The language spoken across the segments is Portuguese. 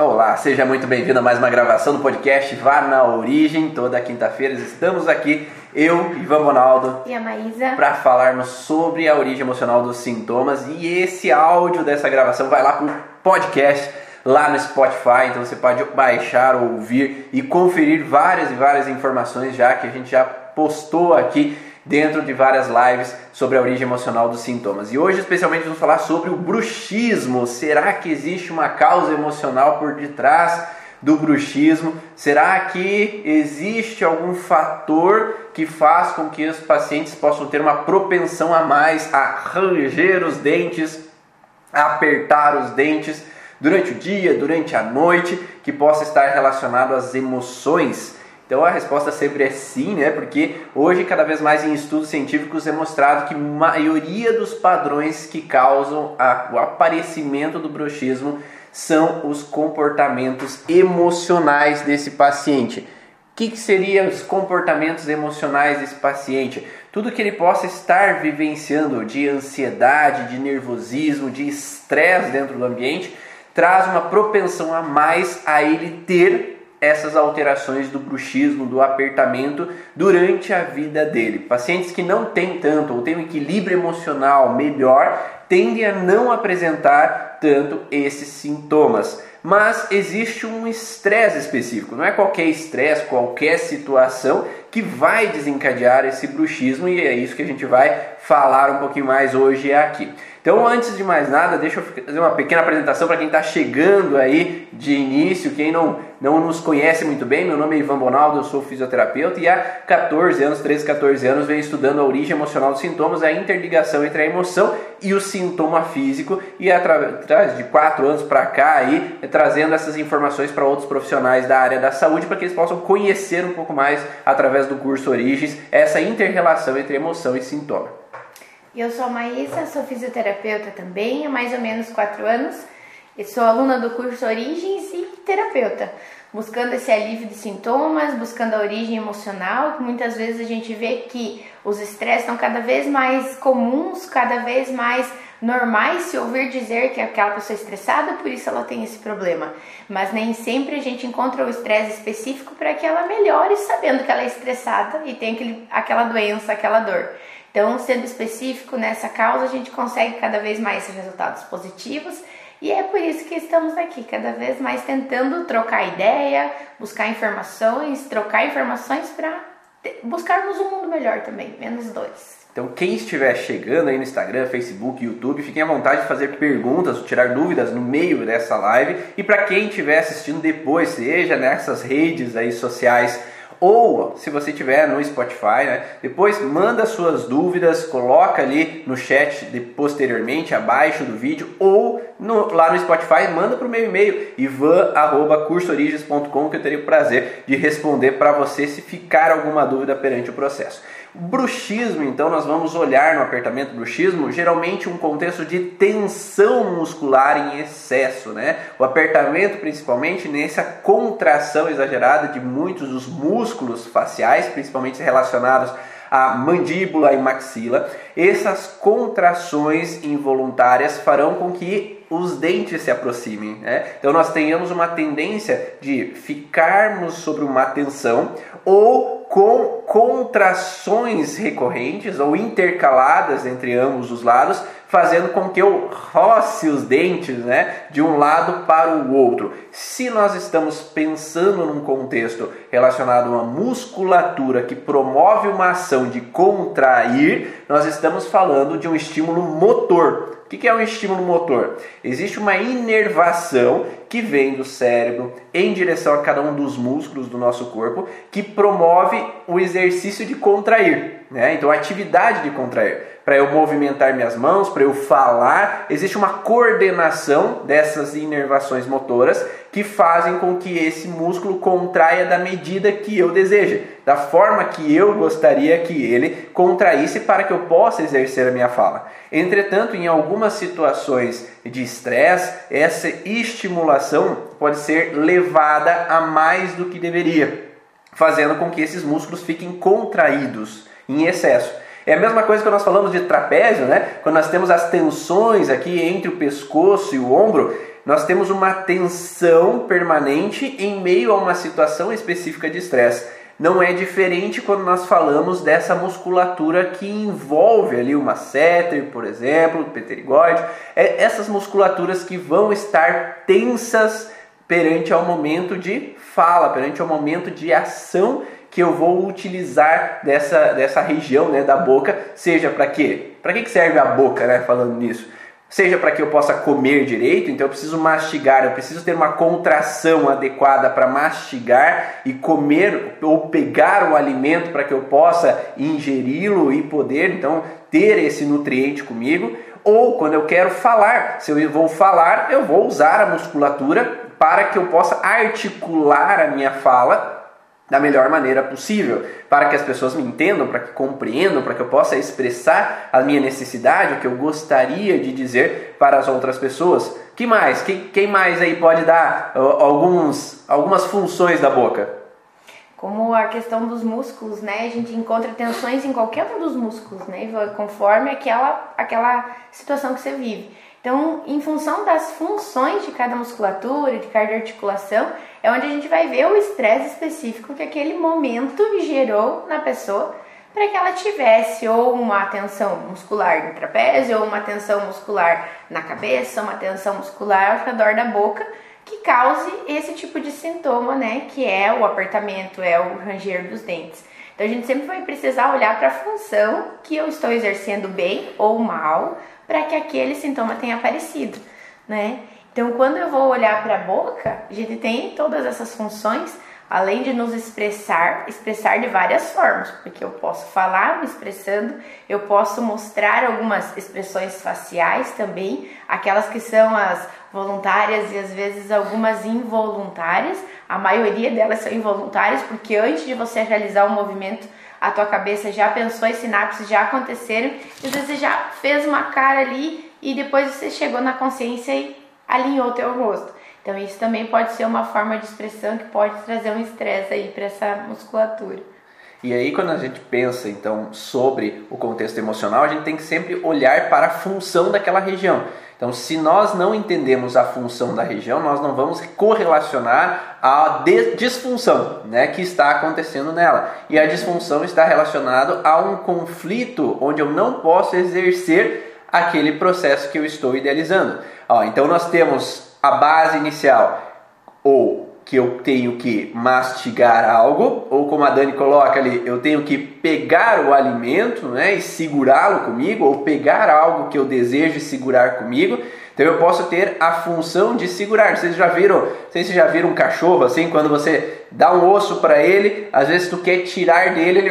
Olá, seja muito bem-vindo a mais uma gravação do podcast Vá na Origem. Toda quinta-feira estamos aqui, eu, Ivan Bonaldo, e a Maísa, para falarmos sobre a origem emocional dos sintomas. E esse áudio dessa gravação vai lá para o podcast lá no Spotify, então você pode baixar, ouvir e conferir várias e várias informações já que a gente já postou aqui dentro de várias lives sobre a origem emocional dos sintomas. E hoje, especialmente, vamos falar sobre o bruxismo. Será que existe uma causa emocional por detrás do bruxismo? Será que existe algum fator que faz com que os pacientes possam ter uma propensão a mais a ranger os dentes, a apertar os dentes durante o dia, durante a noite, que possa estar relacionado às emoções? Então a resposta sempre é sim, né? Porque hoje, cada vez mais em estudos científicos, é mostrado que a maioria dos padrões que causam a, o aparecimento do bruxismo são os comportamentos emocionais desse paciente. O que, que seriam os comportamentos emocionais desse paciente? Tudo que ele possa estar vivenciando de ansiedade, de nervosismo, de estresse dentro do ambiente, traz uma propensão a mais a ele ter essas alterações do bruxismo, do apertamento durante a vida dele. Pacientes que não têm tanto ou têm um equilíbrio emocional melhor tendem a não apresentar tanto esses sintomas. Mas existe um estresse específico, não é qualquer estresse, qualquer situação que vai desencadear esse bruxismo e é isso que a gente vai falar um pouquinho mais hoje aqui. Então, antes de mais nada, deixa eu fazer uma pequena apresentação para quem está chegando aí de início, quem não, não nos conhece muito bem. Meu nome é Ivan Bonaldo, eu sou fisioterapeuta e há 14 anos, 13, 14 anos, venho estudando a origem emocional dos sintomas, a interligação entre a emoção e o sintoma físico e através de 4 anos para cá aí, trazendo essas informações para outros profissionais da área da saúde para que eles possam conhecer um pouco mais através do curso Origens essa inter-relação entre emoção e sintoma. Eu sou a Maísa, sou fisioterapeuta também há mais ou menos quatro anos. Eu sou aluna do curso Origens e terapeuta, buscando esse alívio de sintomas, buscando a origem emocional. Muitas vezes a gente vê que os estresses estão cada vez mais comuns, cada vez mais normais se ouvir dizer que aquela pessoa é estressada, por isso ela tem esse problema. Mas nem sempre a gente encontra o estresse específico para que ela melhore sabendo que ela é estressada e tem aquele, aquela doença, aquela dor. Então, sendo específico nessa causa, a gente consegue cada vez mais resultados positivos e é por isso que estamos aqui, cada vez mais tentando trocar ideia, buscar informações, trocar informações para buscarmos um mundo melhor também, menos dois. Então, quem estiver chegando aí no Instagram, Facebook, YouTube, fiquem à vontade de fazer perguntas, tirar dúvidas no meio dessa live. E para quem estiver assistindo depois, seja nessas redes aí sociais ou se você tiver no Spotify, né, depois manda suas dúvidas, coloca ali no chat de, posteriormente abaixo do vídeo ou no, lá no Spotify manda para o meu e-mail ivan@cursoorigens.com que eu teria o prazer de responder para você se ficar alguma dúvida perante o processo. Bruxismo, então, nós vamos olhar no apertamento bruxismo, geralmente um contexto de tensão muscular em excesso, né? O apertamento, principalmente, nessa contração exagerada de muitos dos músculos faciais, principalmente relacionados à mandíbula e maxila. Essas contrações involuntárias farão com que os dentes se aproximem. Né? Então nós tenhamos uma tendência de ficarmos sobre uma tensão ou com contrações recorrentes ou intercaladas entre ambos os lados, fazendo com que eu roce os dentes né, de um lado para o outro. Se nós estamos pensando num contexto relacionado a uma musculatura que promove uma ação de contrair, nós estamos falando de um estímulo motor. O que é um estímulo motor? Existe uma inervação que vem do cérebro em direção a cada um dos músculos do nosso corpo que promove o exercício de contrair. Né? Então, a atividade de contrair para eu movimentar minhas mãos, para eu falar. Existe uma coordenação dessas inervações motoras que fazem com que esse músculo contraia da medida que eu desejo, da forma que eu gostaria que ele contraísse para que eu possa exercer a minha fala. Entretanto, em algumas situações de estresse, essa estimulação pode ser levada a mais do que deveria, fazendo com que esses músculos fiquem contraídos em excesso. É a mesma coisa que nós falamos de trapézio, né? Quando nós temos as tensões aqui entre o pescoço e o ombro, nós temos uma tensão permanente em meio a uma situação específica de estresse. Não é diferente quando nós falamos dessa musculatura que envolve ali uma masseter, por exemplo, pterigóide, é essas musculaturas que vão estar tensas perante ao momento de fala, perante ao momento de ação que eu vou utilizar dessa, dessa região né, da boca, seja para quê? Para que serve a boca, né, falando nisso? Seja para que eu possa comer direito, então eu preciso mastigar, eu preciso ter uma contração adequada para mastigar e comer ou pegar o alimento para que eu possa ingeri-lo e poder então ter esse nutriente comigo. Ou quando eu quero falar, se eu vou falar, eu vou usar a musculatura para que eu possa articular a minha fala da melhor maneira possível, para que as pessoas me entendam, para que compreendam, para que eu possa expressar a minha necessidade, o que eu gostaria de dizer para as outras pessoas. Que mais? Quem, quem mais aí pode dar alguns, algumas funções da boca? Como a questão dos músculos, né? A gente encontra tensões em qualquer um dos músculos, né? Conforme aquela, aquela situação que você vive. Então, em função das funções de cada musculatura, de cada articulação, é onde a gente vai ver o estresse específico que aquele momento gerou na pessoa para que ela tivesse ou uma tensão muscular no trapézio, ou uma tensão muscular na cabeça, uma tensão muscular ao redor da boca, que cause esse tipo de sintoma, né? Que é o apertamento, é o ranger dos dentes. Então a gente sempre vai precisar olhar para a função que eu estou exercendo bem ou mal para que aquele sintoma tenha aparecido, né? Então, quando eu vou olhar para a boca, a gente tem todas essas funções, além de nos expressar, expressar de várias formas, porque eu posso falar me expressando, eu posso mostrar algumas expressões faciais também, aquelas que são as voluntárias e às vezes algumas involuntárias. A maioria delas são involuntárias, porque antes de você realizar o movimento, a tua cabeça já pensou, as sinapses já aconteceram, e às vezes você já fez uma cara ali e depois você chegou na consciência e alinhou teu rosto. Então isso também pode ser uma forma de expressão que pode trazer um estresse aí para essa musculatura. E aí quando a gente pensa então sobre o contexto emocional, a gente tem que sempre olhar para a função daquela região. Então, se nós não entendemos a função da região, nós não vamos correlacionar a disfunção né, que está acontecendo nela. E a disfunção está relacionada a um conflito onde eu não posso exercer aquele processo que eu estou idealizando. Ó, então nós temos a base inicial, ou que eu tenho que mastigar algo, ou como a Dani coloca ali, eu tenho que pegar o alimento né, e segurá-lo comigo, ou pegar algo que eu desejo segurar comigo. Então eu posso ter a função de segurar. Vocês já viram, vocês já viram um cachorro assim, quando você dá um osso para ele, às vezes tu quer tirar dele, ele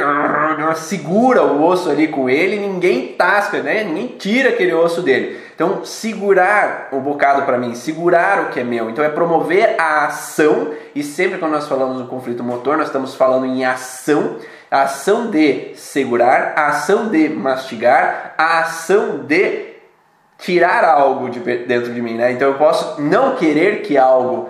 segura o osso ali com ele, ninguém tasca, né? Ninguém tira aquele osso dele. Então, segurar o bocado para mim, segurar o que é meu. Então, é promover a ação. E sempre quando nós falamos do conflito motor, nós estamos falando em ação. A ação de segurar, a ação de mastigar, a ação de tirar algo de dentro de mim, né? Então eu posso não querer que algo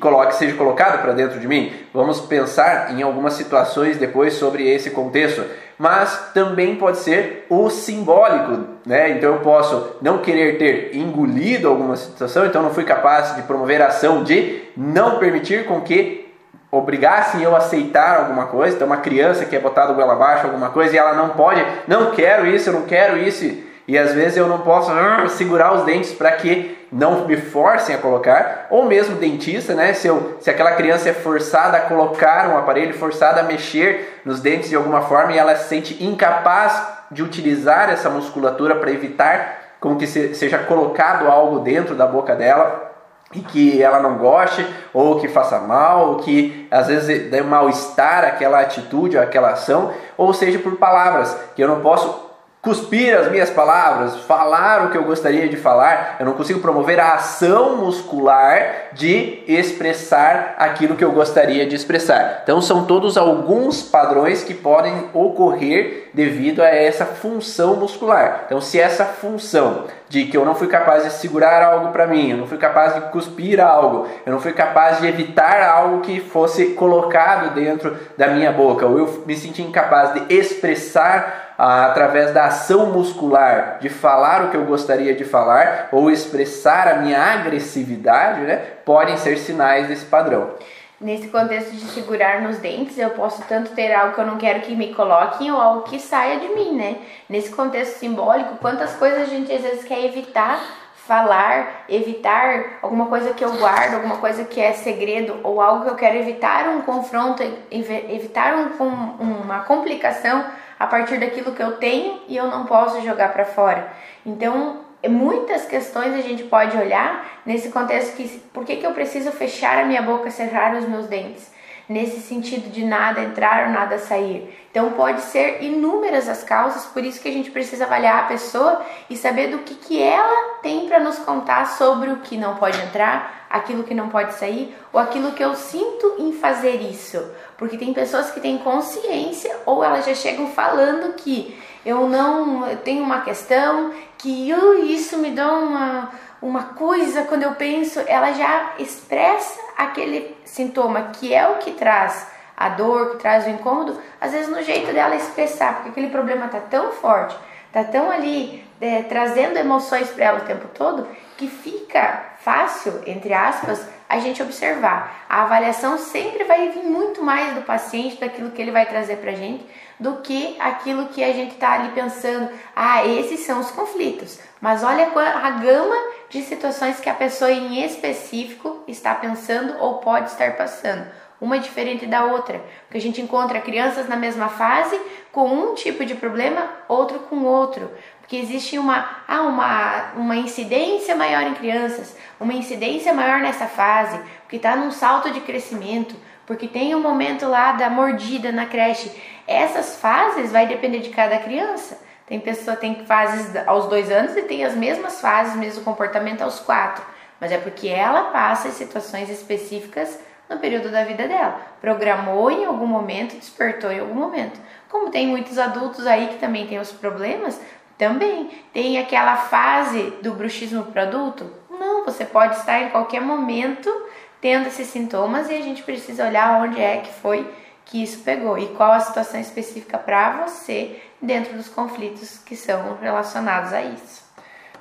coloque, seja colocado para dentro de mim. Vamos pensar em algumas situações depois sobre esse contexto, mas também pode ser o simbólico, né? Então eu posso não querer ter engolido alguma situação, então não fui capaz de promover a ação de não permitir com que obrigassem eu a aceitar alguma coisa. Então uma criança que é botada goela abaixo alguma coisa e ela não pode, não quero isso, eu não quero isso e às vezes eu não posso uh, segurar os dentes para que não me forcem a colocar, ou mesmo dentista, né? Se, eu, se aquela criança é forçada a colocar um aparelho, forçada a mexer nos dentes de alguma forma e ela se sente incapaz de utilizar essa musculatura para evitar com que se, seja colocado algo dentro da boca dela e que ela não goste ou que faça mal, ou que às vezes dê mal-estar aquela atitude, aquela ação, ou seja por palavras, que eu não posso cuspir as minhas palavras, falar o que eu gostaria de falar, eu não consigo promover a ação muscular de expressar aquilo que eu gostaria de expressar. Então são todos alguns padrões que podem ocorrer devido a essa função muscular. Então se essa função de que eu não fui capaz de segurar algo para mim, eu não fui capaz de cuspir algo, eu não fui capaz de evitar algo que fosse colocado dentro da minha boca, ou eu me senti incapaz de expressar através da ação muscular de falar o que eu gostaria de falar ou expressar a minha agressividade, né, podem ser sinais desse padrão. Nesse contexto de segurar nos dentes, eu posso tanto ter algo que eu não quero que me coloquem ou algo que saia de mim, né? Nesse contexto simbólico, quantas coisas a gente às vezes quer evitar falar, evitar alguma coisa que eu guardo, alguma coisa que é segredo ou algo que eu quero evitar um confronto, evitar um, uma complicação a partir daquilo que eu tenho e eu não posso jogar para fora. Então, muitas questões a gente pode olhar nesse contexto que por que, que eu preciso fechar a minha boca, cerrar os meus dentes? Nesse sentido de nada entrar ou nada sair. Então pode ser inúmeras as causas, por isso que a gente precisa avaliar a pessoa e saber do que, que ela tem para nos contar sobre o que não pode entrar, aquilo que não pode sair ou aquilo que eu sinto em fazer isso. Porque tem pessoas que têm consciência ou elas já chegam falando que eu não eu tenho uma questão, que isso me dá uma uma coisa, quando eu penso, ela já expressa aquele sintoma que é o que traz a dor, que traz o incômodo, às vezes no jeito dela expressar, porque aquele problema tá tão forte, tá tão ali é, trazendo emoções para ela o tempo todo, que fica fácil, entre aspas, a gente observar. A avaliação sempre vai vir muito mais do paciente, daquilo que ele vai trazer pra gente, do que aquilo que a gente está ali pensando. Ah, esses são os conflitos. Mas olha a gama de situações que a pessoa em específico está pensando ou pode estar passando. Uma diferente da outra, porque a gente encontra crianças na mesma fase com um tipo de problema, outro com outro, porque existe uma, ah, uma, uma incidência maior em crianças, uma incidência maior nessa fase, porque está num salto de crescimento, porque tem um momento lá da mordida na creche. Essas fases vai depender de cada criança. Tem pessoa tem fases aos dois anos e tem as mesmas fases, mesmo comportamento aos quatro. Mas é porque ela passa em situações específicas no período da vida dela. Programou em algum momento, despertou em algum momento. Como tem muitos adultos aí que também têm os problemas, também tem aquela fase do bruxismo para adulto? Não, você pode estar em qualquer momento tendo esses sintomas e a gente precisa olhar onde é que foi que isso pegou e qual a situação específica para você dentro dos conflitos que são relacionados a isso.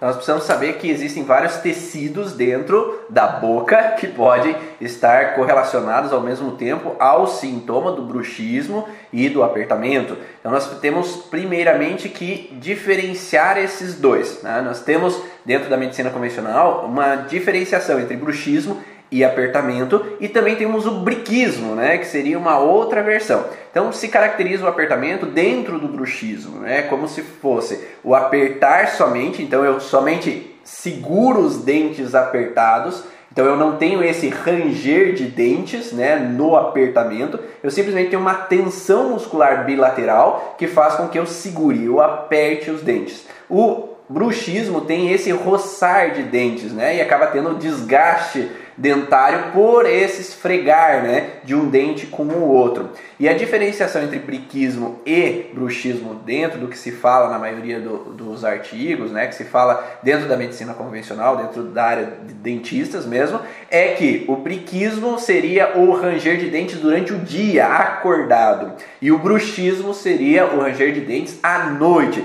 Nós precisamos saber que existem vários tecidos dentro da boca que podem estar correlacionados ao mesmo tempo ao sintoma do bruxismo e do apertamento. Então nós temos primeiramente que diferenciar esses dois. Né? Nós temos dentro da medicina convencional uma diferenciação entre bruxismo e apertamento, e também temos o briquismo, né, que seria uma outra versão. Então se caracteriza o apertamento dentro do bruxismo, né, como se fosse o apertar somente, então eu somente seguro os dentes apertados, então eu não tenho esse ranger de dentes né, no apertamento, eu simplesmente tenho uma tensão muscular bilateral que faz com que eu segure, eu aperte os dentes. O bruxismo tem esse roçar de dentes, né? E acaba tendo desgaste dentário por esse esfregar, né, de um dente com o outro. E a diferenciação entre briquismo e bruxismo dentro do que se fala na maioria do, dos artigos, né, que se fala dentro da medicina convencional, dentro da área de dentistas mesmo, é que o briquismo seria o ranger de dentes durante o dia, acordado, e o bruxismo seria o ranger de dentes à noite.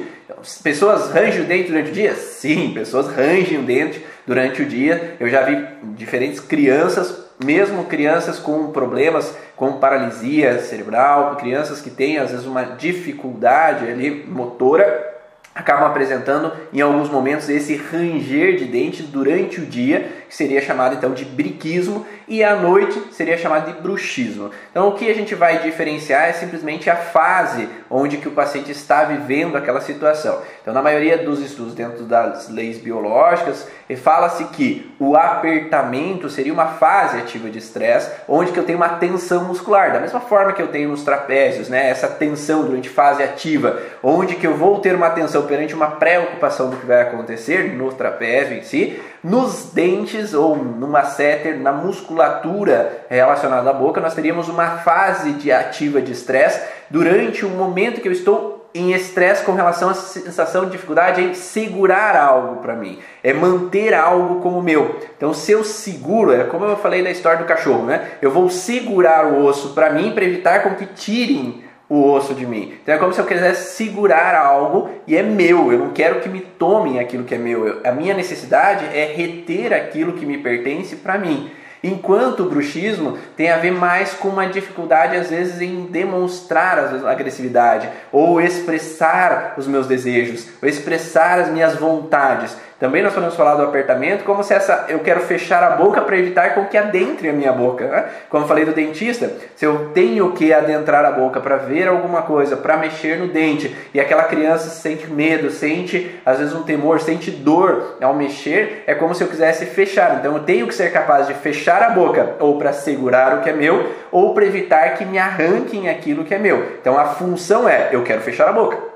Pessoas rangem o dente durante o dia? Sim, pessoas rangem o dente durante o dia. Eu já vi diferentes crianças, mesmo crianças com problemas como paralisia cerebral, crianças que têm às vezes uma dificuldade ali motora, acabam apresentando em alguns momentos esse ranger de dentes durante o dia, que seria chamado então de briquismo, e à noite seria chamado de bruxismo. Então o que a gente vai diferenciar é simplesmente a fase onde que o paciente está vivendo aquela situação. Então na maioria dos estudos dentro das leis biológicas, fala-se que o apertamento seria uma fase ativa de estresse, onde que eu tenho uma tensão muscular, da mesma forma que eu tenho nos trapézios, né? Essa tensão durante fase ativa, onde que eu vou ter uma tensão perante uma preocupação do que vai acontecer no trapézio em si, nos dentes ou numa setter, na musculatura relacionada à boca, nós teríamos uma fase de ativa de estresse durante o momento que eu estou em estresse com relação à sensação de dificuldade em segurar algo para mim, é manter algo como meu. Então, se eu seguro, é como eu falei na história do cachorro, né? Eu vou segurar o osso para mim para evitar com que tirem o osso de mim. Então é como se eu quisesse segurar algo e é meu. Eu não quero que me tomem aquilo que é meu. Eu, a minha necessidade é reter aquilo que me pertence para mim. Enquanto o bruxismo tem a ver mais com uma dificuldade, às vezes, em demonstrar a agressividade, ou expressar os meus desejos, ou expressar as minhas vontades. Também nós podemos falar do apertamento como se essa eu quero fechar a boca para evitar com que adentre a minha boca. Né? Como eu falei do dentista, se eu tenho que adentrar a boca para ver alguma coisa, para mexer no dente, e aquela criança sente medo, sente às vezes um temor, sente dor ao mexer, é como se eu quisesse fechar. Então eu tenho que ser capaz de fechar a boca ou para segurar o que é meu, ou para evitar que me arranquem aquilo que é meu. Então a função é eu quero fechar a boca.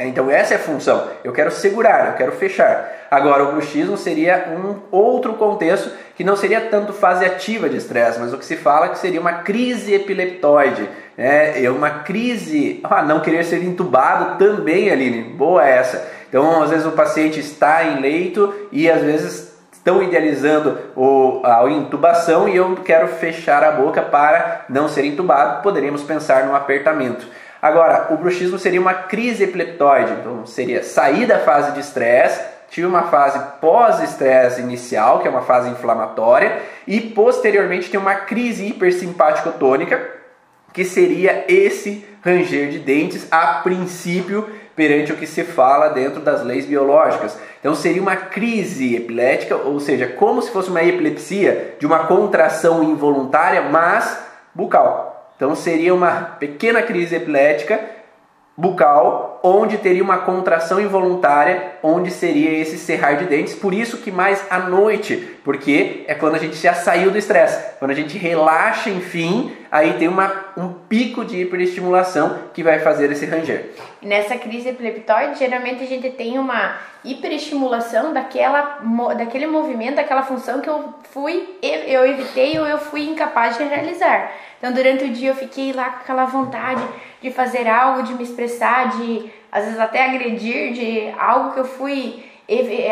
É, então essa é a função. Eu quero segurar, eu quero fechar. Agora o bruxismo seria um outro contexto que não seria tanto fase ativa de estresse, mas o que se fala é que seria uma crise epileptoide, né? É uma crise, ah, não querer ser entubado também, Aline. Boa essa. Então às vezes o paciente está em leito e às vezes estão idealizando o, a intubação e eu quero fechar a boca para não ser entubado. Poderíamos pensar no apertamento. Agora, o bruxismo seria uma crise epileptoide, então seria sair da fase de estresse, tive uma fase pós-estresse inicial, que é uma fase inflamatória, e posteriormente tem uma crise hipersimpático-tônica, que seria esse ranger de dentes a princípio perante o que se fala dentro das leis biológicas. Então seria uma crise epilética, ou seja, como se fosse uma epilepsia de uma contração involuntária, mas bucal. Então seria uma pequena crise epilética bucal, onde teria uma contração involuntária, onde seria esse cerrar de dentes. Por isso que mais à noite, porque é quando a gente já saiu do estresse. Quando a gente relaxa, enfim, aí tem uma, um pico de hiperestimulação que vai fazer esse ranger. Nessa crise epileptoide, geralmente a gente tem uma hiperestimulação daquela, daquele movimento, daquela função que eu fui, eu evitei ou eu fui incapaz de realizar. Então, durante o dia eu fiquei lá com aquela vontade de fazer algo, de me expressar, de às vezes até agredir, de algo que eu fui.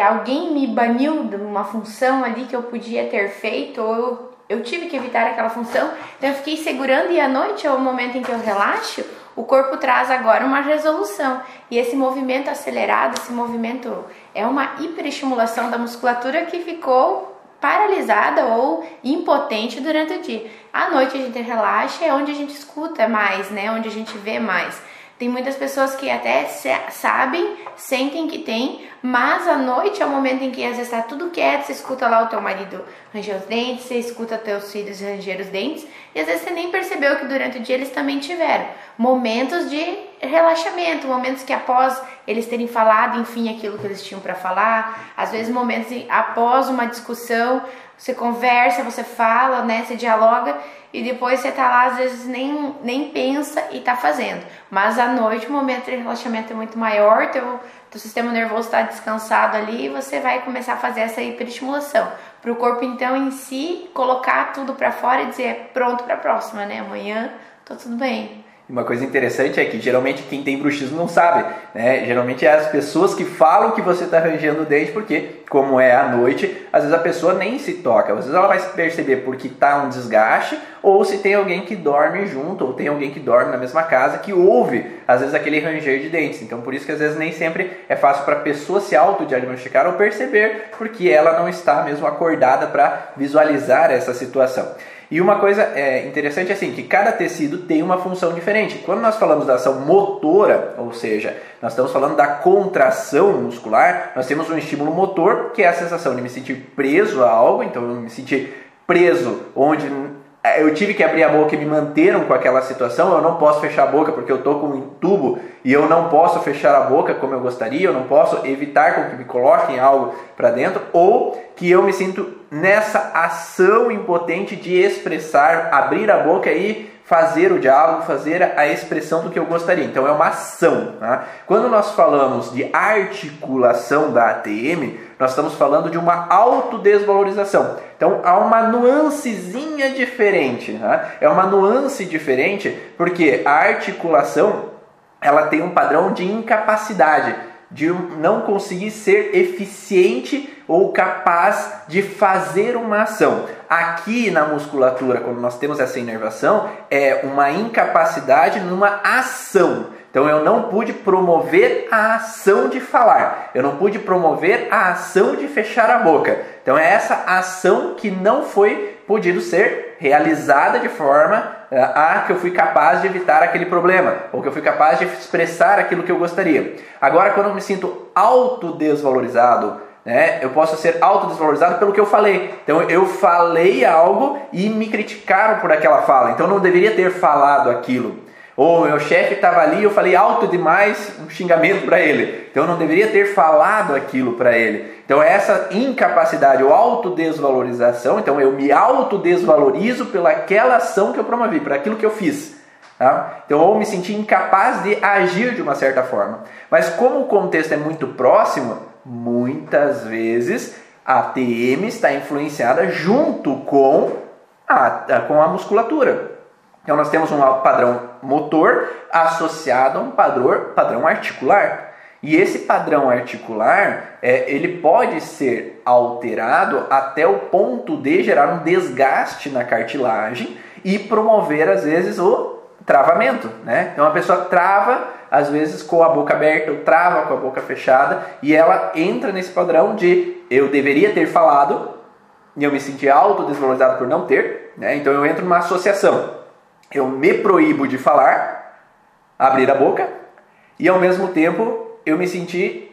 Alguém me baniu de uma função ali que eu podia ter feito, ou eu, eu tive que evitar aquela função. Então, eu fiquei segurando, e à noite é o momento em que eu relaxo. O corpo traz agora uma resolução e esse movimento acelerado, esse movimento é uma hiperestimulação da musculatura que ficou paralisada ou impotente durante o dia. À noite a gente relaxa, é onde a gente escuta mais, né? Onde a gente vê mais. Tem muitas pessoas que até sabem, sentem que tem, mas à noite é o momento em que às vezes está tudo quieto, você escuta lá o teu marido ranger os dentes, você escuta teus filhos ranger os dentes, e às vezes você nem percebeu que durante o dia eles também tiveram. Momentos de relaxamento, momentos que após eles terem falado, enfim, aquilo que eles tinham para falar, às vezes momentos após uma discussão, você conversa, você fala, né, você dialoga e depois você tá lá, às vezes nem, nem pensa e tá fazendo. Mas à noite o momento de relaxamento é muito maior, teu, teu sistema nervoso está descansado ali e você vai começar a fazer essa hiperestimulação. Para o corpo, então, em si, colocar tudo para fora e dizer pronto para a próxima, né? Amanhã tô tudo bem. Uma coisa interessante é que geralmente quem tem bruxismo não sabe, né? Geralmente é as pessoas que falam que você está arranjando o dente, porque, como é à noite, às vezes a pessoa nem se toca. Às vezes ela vai perceber porque está um desgaste, ou se tem alguém que dorme junto, ou tem alguém que dorme na mesma casa que ouve, às vezes, aquele ranger de dentes. Então, por isso que às vezes nem sempre é fácil para a pessoa se autodiagnosticar ou perceber, porque ela não está mesmo acordada para visualizar essa situação. E uma coisa é, interessante é assim, que cada tecido tem uma função diferente. Quando nós falamos da ação motora, ou seja, nós estamos falando da contração muscular, nós temos um estímulo motor, que é a sensação de me sentir preso a algo, então eu me sentir preso onde eu tive que abrir a boca e me manteram com aquela situação, eu não posso fechar a boca porque eu estou com um tubo e eu não posso fechar a boca como eu gostaria, eu não posso evitar com que me coloquem algo para dentro, ou que eu me sinto nessa ação impotente de expressar, abrir a boca e fazer o diálogo, fazer a expressão do que eu gostaria. Então é uma ação. Tá? Quando nós falamos de articulação da ATM, nós estamos falando de uma autodesvalorização. Então há uma nuancezinha diferente. Tá? É uma nuance diferente porque a articulação ela tem um padrão de incapacidade. De não conseguir ser eficiente ou capaz de fazer uma ação. Aqui na musculatura, quando nós temos essa inervação, é uma incapacidade numa ação. Então eu não pude promover a ação de falar, eu não pude promover a ação de fechar a boca. Então é essa ação que não foi podido ser realizada de forma eh, a que eu fui capaz de evitar aquele problema, ou que eu fui capaz de expressar aquilo que eu gostaria. Agora, quando eu me sinto autodesvalorizado, né, eu posso ser autodesvalorizado pelo que eu falei. Então, eu falei algo e me criticaram por aquela fala. Então, eu não deveria ter falado aquilo. Ou meu chefe estava ali, eu falei alto demais um xingamento para ele. Então eu não deveria ter falado aquilo para ele. Então essa incapacidade ou autodesvalorização, então eu me autodesvalorizo pelaquela ação que eu promovi, por aquilo que eu fiz. Tá? Então, ou me senti incapaz de agir de uma certa forma. Mas como o contexto é muito próximo, muitas vezes a TM está influenciada junto com a, com a musculatura. Então nós temos um padrão motor associado a um padrão, padrão articular. E esse padrão articular, é, ele pode ser alterado até o ponto de gerar um desgaste na cartilagem e promover, às vezes, o travamento. Né? Então a pessoa trava, às vezes, com a boca aberta ou trava com a boca fechada e ela entra nesse padrão de eu deveria ter falado e eu me senti autodesvalorizado por não ter. Né? Então eu entro numa associação eu me proíbo de falar, abrir a boca, e ao mesmo tempo eu me senti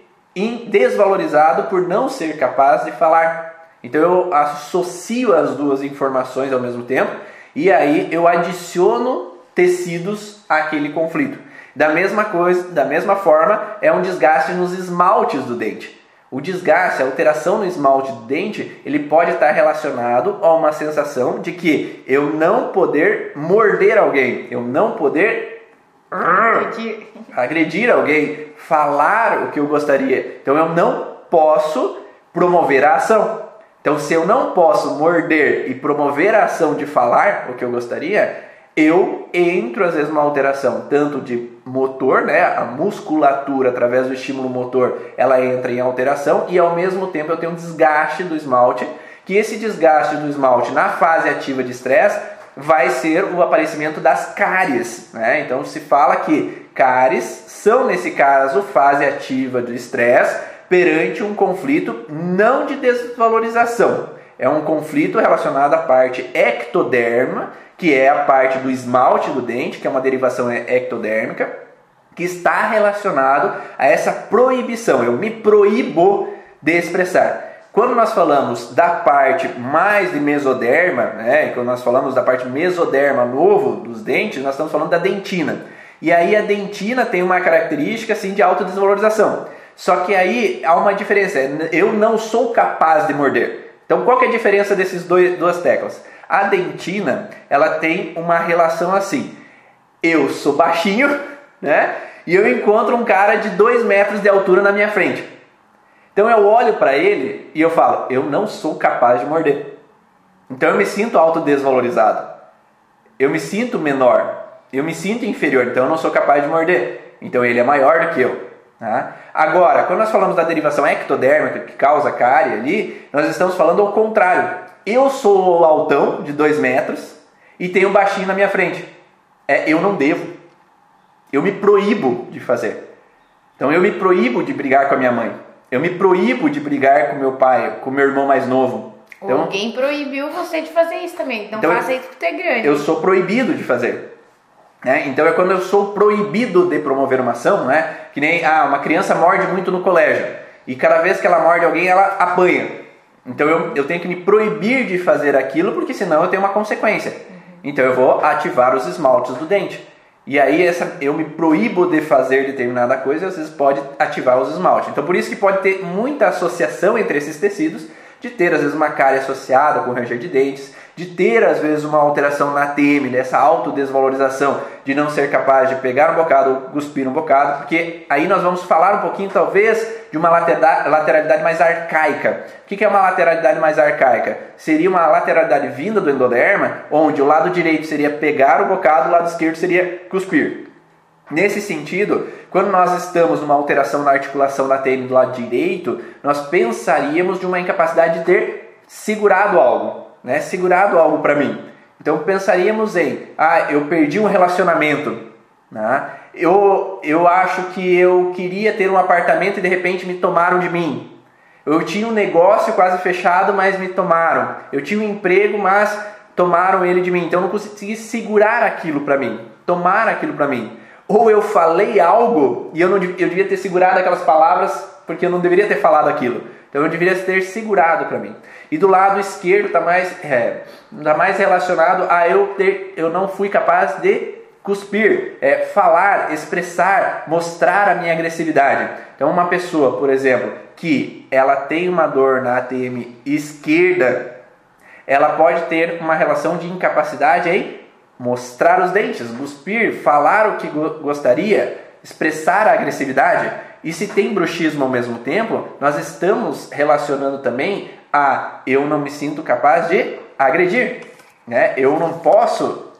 desvalorizado por não ser capaz de falar. Então eu associo as duas informações ao mesmo tempo e aí eu adiciono tecidos àquele conflito. Da mesma coisa, da mesma forma, é um desgaste nos esmaltes do dente. O desgaste, a alteração no esmalte do dente, ele pode estar relacionado a uma sensação de que eu não poder morder alguém, eu não poder agredir, agredir alguém, falar o que eu gostaria. Então eu não posso promover a ação. Então se eu não posso morder e promover a ação de falar o que eu gostaria, eu entro às vezes numa alteração tanto de motor, né, a musculatura através do estímulo motor, ela entra em alteração e ao mesmo tempo eu tenho um desgaste do esmalte, que esse desgaste do esmalte na fase ativa de estresse vai ser o aparecimento das cáries, né? Então se fala que cáries são nesse caso fase ativa do estresse perante um conflito não de desvalorização, é um conflito relacionado à parte ectoderma que é a parte do esmalte do dente, que é uma derivação ectodérmica, que está relacionado a essa proibição. Eu me proíbo de expressar. Quando nós falamos da parte mais de mesoderma, né, quando nós falamos da parte mesoderma novo dos dentes, nós estamos falando da dentina. E aí a dentina tem uma característica assim de autodesvalorização. Só que aí há uma diferença. Eu não sou capaz de morder. Então qual que é a diferença desses dois duas teclas? A dentina, ela tem uma relação assim. Eu sou baixinho, né? E eu encontro um cara de 2 metros de altura na minha frente. Então eu olho para ele e eu falo, eu não sou capaz de morder. Então eu me sinto autodesvalorizado. Eu me sinto menor. Eu me sinto inferior, então eu não sou capaz de morder. Então ele é maior do que eu. Tá? Agora, quando nós falamos da derivação ectodérmica que causa cárie ali, nós estamos falando ao contrário eu sou altão, de 2 metros, e tenho um baixinho na minha frente. É, eu não devo. Eu me proíbo de fazer. Então eu me proíbo de brigar com a minha mãe. Eu me proíbo de brigar com meu pai, com meu irmão mais novo. Então, Alguém proibiu você de fazer isso também. Então, então faça isso porque é grande. Eu sou proibido de fazer. Né? Então é quando eu sou proibido de promover uma ação, né? que nem ah, uma criança morde muito no colégio. E cada vez que ela morde alguém, ela apanha. Então eu, eu tenho que me proibir de fazer aquilo, porque senão eu tenho uma consequência. Então eu vou ativar os esmaltes do dente. E aí essa, eu me proíbo de fazer determinada coisa, às vezes pode ativar os esmaltes. Então por isso que pode ter muita associação entre esses tecidos, de ter às vezes uma cárie associada com ranger de dentes, de ter às vezes uma alteração na TM, dessa autodesvalorização, de não ser capaz de pegar um bocado ou cuspir um bocado, porque aí nós vamos falar um pouquinho talvez de uma lateralidade mais arcaica. O que é uma lateralidade mais arcaica? Seria uma lateralidade vinda do endoderma, onde o lado direito seria pegar o bocado, o lado esquerdo seria cuspir. Nesse sentido, quando nós estamos numa alteração na articulação da TM do lado direito, nós pensaríamos de uma incapacidade de ter segurado algo, né? Segurado algo para mim. Então pensaríamos em, ah, eu perdi um relacionamento, né? Eu, eu acho que eu queria ter um apartamento e de repente me tomaram de mim. Eu tinha um negócio quase fechado, mas me tomaram. Eu tinha um emprego, mas tomaram ele de mim. Então eu não consegui segurar aquilo para mim, tomar aquilo para mim. Ou eu falei algo e eu, não, eu devia ter segurado aquelas palavras porque eu não deveria ter falado aquilo. Então eu deveria ter segurado para mim. E do lado esquerdo está mais, é, tá mais relacionado a eu ter, eu não fui capaz de cuspir, é, falar, expressar, mostrar a minha agressividade. Então uma pessoa, por exemplo, que ela tem uma dor na ATM esquerda, ela pode ter uma relação de incapacidade em mostrar os dentes, cuspir, falar o que gostaria, expressar a agressividade. E se tem bruxismo ao mesmo tempo, nós estamos relacionando também a eu não me sinto capaz de agredir. Né? Eu não posso,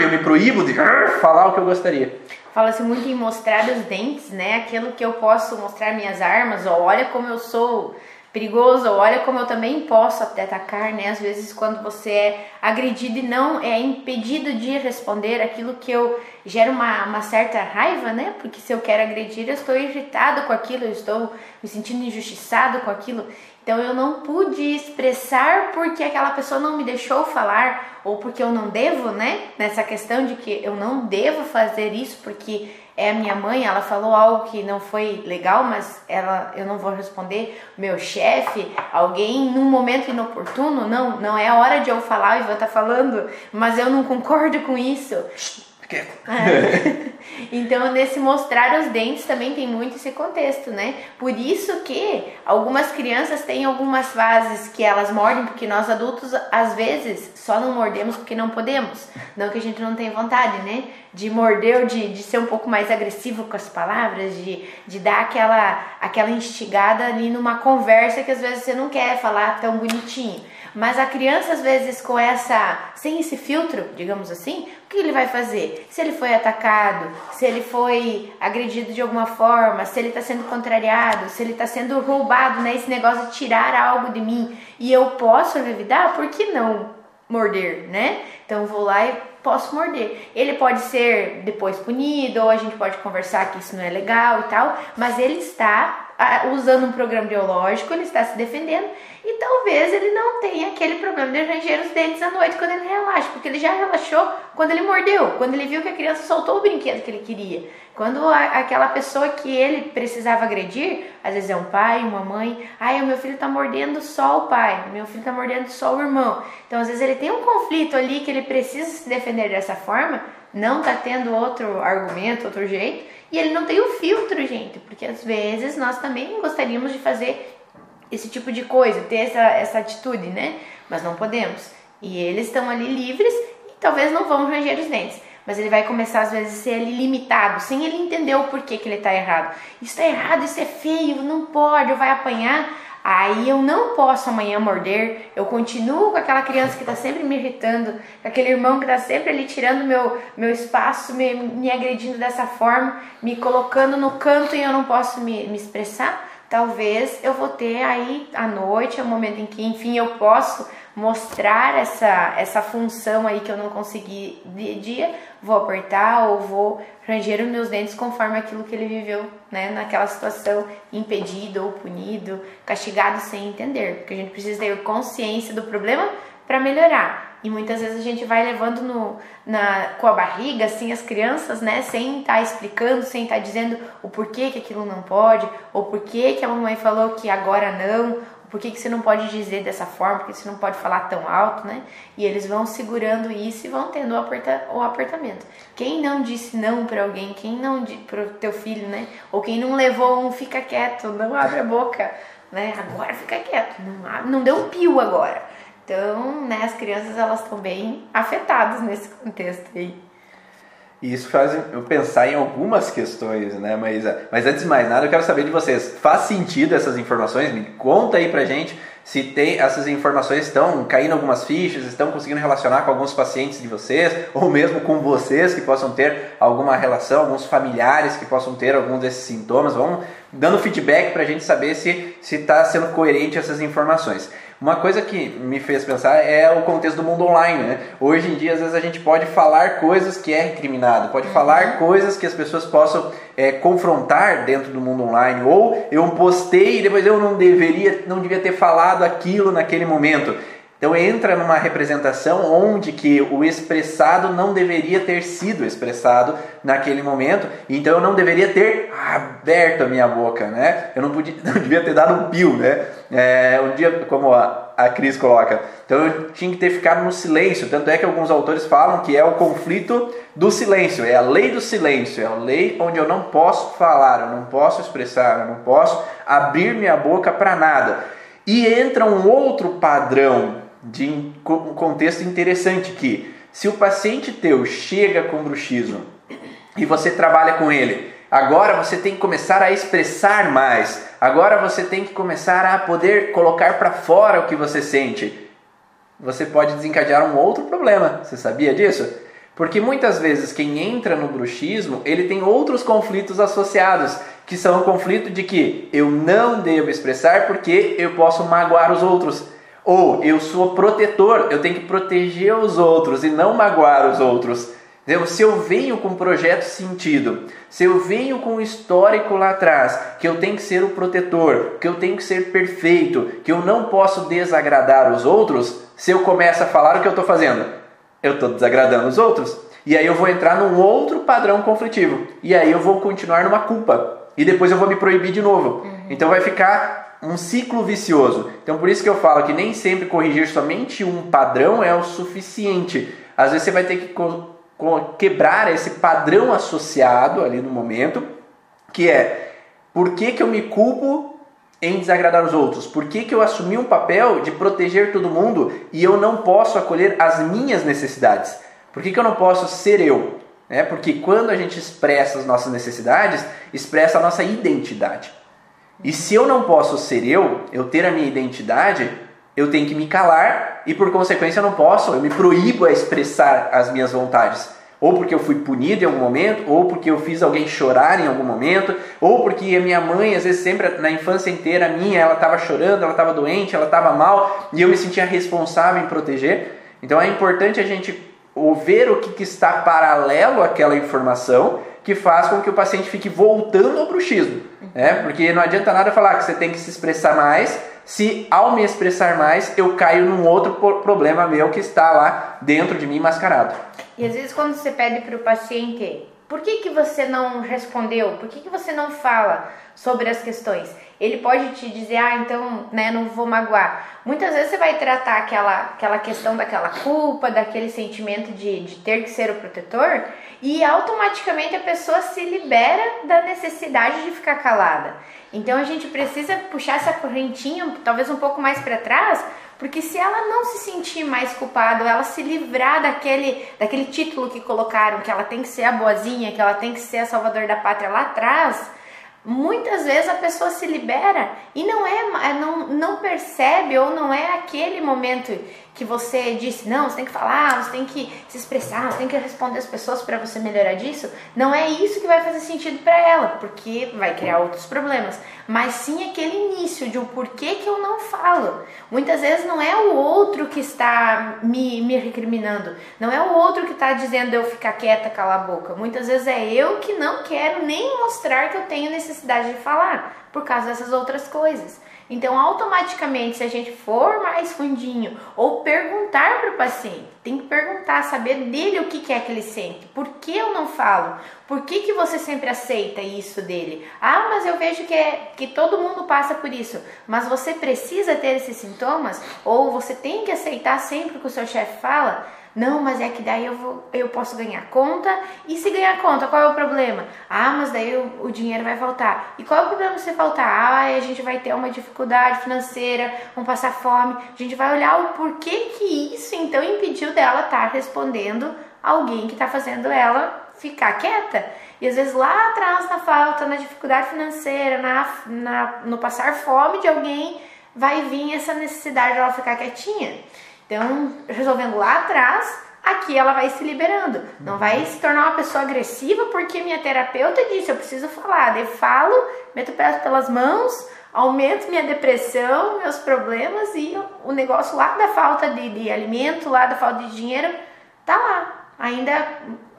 eu me proíbo de falar o que eu gostaria. Fala-se muito em mostrar os dentes, né? Aquilo que eu posso mostrar minhas armas, ou olha como eu sou perigoso, olha como eu também posso até atacar, né? Às vezes quando você é agredido e não é impedido de responder aquilo que eu gera uma, uma certa raiva, né? Porque se eu quero agredir, eu estou irritado com aquilo, eu estou me sentindo injustiçado com aquilo. Então eu não pude expressar porque aquela pessoa não me deixou falar ou porque eu não devo, né? Nessa questão de que eu não devo fazer isso porque é a minha mãe, ela falou algo que não foi legal, mas ela eu não vou responder. Meu chefe, alguém num momento inoportuno, não, não é hora de eu falar e vou estar falando, mas eu não concordo com isso. É. Então, nesse mostrar os dentes também tem muito esse contexto, né? Por isso que algumas crianças têm algumas fases que elas mordem, porque nós adultos, às vezes, só não mordemos porque não podemos. Não que a gente não tenha vontade, né? De morder de, de ser um pouco mais agressivo com as palavras, de, de dar aquela, aquela instigada ali numa conversa que às vezes você não quer falar tão bonitinho. Mas a criança, às vezes, com essa, sem esse filtro, digamos assim, o que ele vai fazer? Se ele foi atacado, se ele foi agredido de alguma forma, se ele está sendo contrariado, se ele está sendo roubado, né? Esse negócio de tirar algo de mim e eu posso revidar, por que não morder, né? Então vou lá e posso morder. Ele pode ser depois punido, ou a gente pode conversar que isso não é legal e tal, mas ele está usando um programa biológico, ele está se defendendo e talvez ele não tenha aquele problema de ranger os dentes à noite quando ele relaxa, porque ele já relaxou quando ele mordeu, quando ele viu que a criança soltou o brinquedo que ele queria. Quando a, aquela pessoa que ele precisava agredir, às vezes é um pai, uma mãe, ai, o meu filho está mordendo só o pai, meu filho está mordendo só o irmão. Então, às vezes ele tem um conflito ali que ele precisa se defender dessa forma, não está tendo outro argumento, outro jeito, e ele não tem o filtro, gente, porque às vezes nós também gostaríamos de fazer esse tipo de coisa, ter essa, essa atitude, né? Mas não podemos. E eles estão ali livres e talvez não vão ranger os dentes. Mas ele vai começar às vezes a ser ali limitado, sem ele entender o porquê que ele está errado. Isso está errado, isso é feio, não pode, vai apanhar. Aí eu não posso amanhã morder, eu continuo com aquela criança que está sempre me irritando, com aquele irmão que está sempre ali tirando meu, meu espaço, me, me agredindo dessa forma, me colocando no canto e eu não posso me, me expressar. Talvez eu vou ter aí à noite, é o momento em que, enfim, eu posso mostrar essa, essa função aí que eu não consegui de dia, vou apertar ou vou ranger os meus dentes conforme aquilo que ele viveu, né, naquela situação, impedido ou punido, castigado sem entender, porque a gente precisa ter consciência do problema para melhorar. E muitas vezes a gente vai levando no, na, com a barriga, assim, as crianças, né, sem estar tá explicando, sem estar tá dizendo o porquê que aquilo não pode, ou porquê que a mamãe falou que agora não, por que, que você não pode dizer dessa forma? Por que você não pode falar tão alto, né? E eles vão segurando isso e vão tendo o, aperta, o apertamento. Quem não disse não para alguém, quem não para o teu filho, né? Ou quem não levou um fica quieto, não abre a boca, né? Agora fica quieto, não, abre, não deu um pio agora. Então, né, as crianças elas estão bem afetadas nesse contexto aí. E isso faz eu pensar em algumas questões, né, Maísa? Mas antes de mais nada, eu quero saber de vocês. Faz sentido essas informações? Me conta aí pra gente se tem essas informações estão caindo algumas fichas, estão conseguindo relacionar com alguns pacientes de vocês, ou mesmo com vocês que possam ter alguma relação, alguns familiares que possam ter algum desses sintomas. Vamos dando feedback para a gente saber se está sendo coerente essas informações. Uma coisa que me fez pensar é o contexto do mundo online. Né? Hoje em dia, às vezes, a gente pode falar coisas que é recriminado, pode falar uhum. coisas que as pessoas possam é, confrontar dentro do mundo online. Ou eu postei e depois eu não deveria, não devia ter falado aquilo naquele momento. Então entra numa representação onde que o expressado não deveria ter sido expressado naquele momento, então eu não deveria ter aberto a minha boca, né? Eu não, podia, não devia ter dado um pio, né? É, um dia, como a, a Cris coloca, então eu tinha que ter ficado no silêncio, tanto é que alguns autores falam que é o conflito do silêncio, é a lei do silêncio, é a lei onde eu não posso falar, eu não posso expressar, eu não posso abrir minha boca para nada. E entra um outro padrão de um contexto interessante que se o paciente teu chega com bruxismo e você trabalha com ele, agora você tem que começar a expressar mais. Agora você tem que começar a poder colocar para fora o que você sente. Você pode desencadear um outro problema. Você sabia disso? Porque muitas vezes quem entra no bruxismo, ele tem outros conflitos associados, que são o conflito de que eu não devo expressar porque eu posso magoar os outros. Ou eu sou protetor, eu tenho que proteger os outros e não magoar os outros. Se eu venho com um projeto sentido, se eu venho com um histórico lá atrás, que eu tenho que ser o protetor, que eu tenho que ser perfeito, que eu não posso desagradar os outros, se eu começo a falar o que eu estou fazendo, eu estou desagradando os outros. E aí eu vou entrar num outro padrão conflitivo. E aí eu vou continuar numa culpa. E depois eu vou me proibir de novo. Uhum. Então vai ficar um ciclo vicioso. Então por isso que eu falo que nem sempre corrigir somente um padrão é o suficiente. Às vezes você vai ter que quebrar esse padrão associado ali no momento, que é por que, que eu me culpo em desagradar os outros? Por que, que eu assumi um papel de proteger todo mundo e eu não posso acolher as minhas necessidades? Por que, que eu não posso ser eu? É porque quando a gente expressa as nossas necessidades, expressa a nossa identidade. E se eu não posso ser eu, eu ter a minha identidade, eu tenho que me calar e por consequência eu não posso, eu me proíbo a expressar as minhas vontades. Ou porque eu fui punido em algum momento, ou porque eu fiz alguém chorar em algum momento, ou porque a minha mãe, às vezes sempre na infância inteira minha, ela estava chorando, ela estava doente, ela estava mal, e eu me sentia responsável em proteger. Então é importante a gente ver o que, que está paralelo àquela informação que faz com que o paciente fique voltando ao bruxismo. Né? Porque não adianta nada falar que você tem que se expressar mais, se ao me expressar mais eu caio num outro problema meu que está lá dentro de mim mascarado. E às vezes quando você pede para o paciente, por que, que você não respondeu? Por que, que você não fala sobre as questões? Ele pode te dizer, ah, então, né, não vou magoar. Muitas vezes você vai tratar aquela, aquela questão daquela culpa, daquele sentimento de, de ter que ser o protetor, e automaticamente a pessoa se libera da necessidade de ficar calada. Então a gente precisa puxar essa correntinha talvez um pouco mais para trás, porque se ela não se sentir mais culpada, ela se livrar daquele, daquele título que colocaram, que ela tem que ser a boazinha, que ela tem que ser a salvador da pátria lá atrás, muitas vezes a pessoa se libera e não é não, não percebe ou não é aquele momento que você disse, não, você tem que falar, você tem que se expressar, você tem que responder as pessoas para você melhorar disso, não é isso que vai fazer sentido para ela, porque vai criar outros problemas, mas sim aquele início de o um porquê que eu não falo. Muitas vezes não é o outro que está me, me recriminando, não é o outro que está dizendo eu ficar quieta, calar a boca. Muitas vezes é eu que não quero nem mostrar que eu tenho necessidade de falar por causa dessas outras coisas. Então, automaticamente, se a gente for mais fundinho ou perguntar para o paciente, tem que perguntar, saber dele o que, que é que ele sente. Por que eu não falo? Por que, que você sempre aceita isso dele? Ah, mas eu vejo que, é, que todo mundo passa por isso. Mas você precisa ter esses sintomas? Ou você tem que aceitar sempre o que o seu chefe fala? Não, mas é que daí eu, vou, eu posso ganhar conta. E se ganhar conta, qual é o problema? Ah, mas daí o, o dinheiro vai faltar. E qual é o problema se faltar? Ah, a gente vai ter uma dificuldade financeira, vamos passar fome. A gente vai olhar o porquê que isso então impediu dela estar tá respondendo alguém que está fazendo ela ficar quieta. E às vezes lá atrás, na falta, na dificuldade financeira, na, na, no passar fome de alguém, vai vir essa necessidade de ela ficar quietinha. Então, resolvendo lá atrás, aqui ela vai se liberando. Não vai se tornar uma pessoa agressiva porque minha terapeuta disse, eu preciso falar. Daí falo, meto o pé pelas mãos, aumento minha depressão, meus problemas e o negócio lá da falta de, de alimento, lá da falta de dinheiro, tá lá. Ainda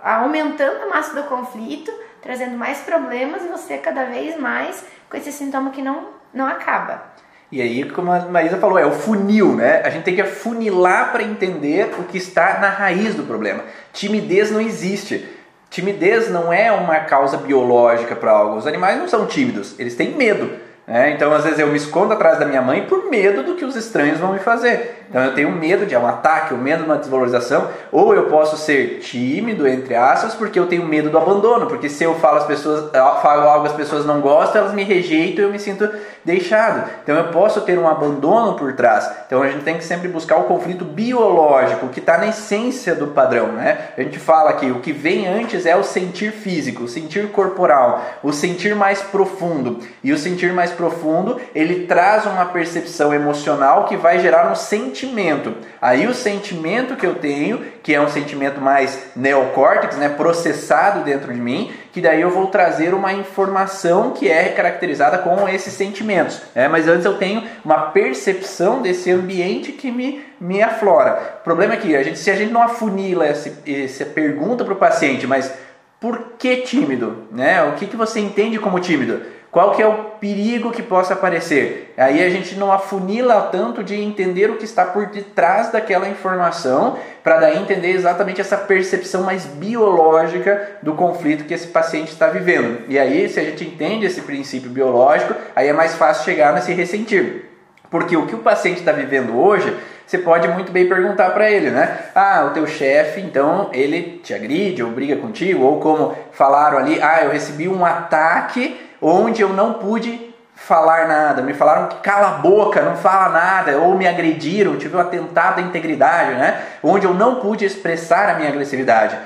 aumentando a massa do conflito, trazendo mais problemas e você cada vez mais com esse sintoma que não, não acaba. E aí, como a Maísa falou, é o funil, né? A gente tem que afunilar para entender o que está na raiz do problema. Timidez não existe. Timidez não é uma causa biológica para algo. Os animais não são tímidos, eles têm medo. Né? Então, às vezes, eu me escondo atrás da minha mãe por medo do que os estranhos vão me fazer. Então, eu tenho medo de um ataque, o medo de uma desvalorização, ou eu posso ser tímido, entre aspas, porque eu tenho medo do abandono. Porque se eu falo, as pessoas, falo algo as pessoas não gostam, elas me rejeitam e eu me sinto deixado. Então, eu posso ter um abandono por trás. Então, a gente tem que sempre buscar o conflito biológico, que está na essência do padrão. Né? A gente fala que o que vem antes é o sentir físico, o sentir corporal, o sentir mais profundo. E o sentir mais profundo, ele traz uma percepção emocional que vai gerar um sentimento. Aí o sentimento que eu tenho, que é um sentimento mais neocórtex, né, processado dentro de mim, que daí eu vou trazer uma informação que é caracterizada com esses sentimentos. Né? Mas antes eu tenho uma percepção desse ambiente que me, me aflora. O problema é que a gente, se a gente não afunila essa, essa pergunta para o paciente, mas por que tímido? Né? O que, que você entende como tímido? Qual que é o perigo que possa aparecer? Aí a gente não afunila tanto de entender o que está por detrás daquela informação, para daí entender exatamente essa percepção mais biológica do conflito que esse paciente está vivendo. E aí, se a gente entende esse princípio biológico, aí é mais fácil chegar nesse ressentir. Porque o que o paciente está vivendo hoje, você pode muito bem perguntar para ele, né? Ah, o teu chefe, então, ele te agride ou briga contigo, ou como falaram ali, ah, eu recebi um ataque onde eu não pude falar nada, me falaram que cala a boca, não fala nada, ou me agrediram, tive um atentado à integridade, né? Onde eu não pude expressar a minha agressividade.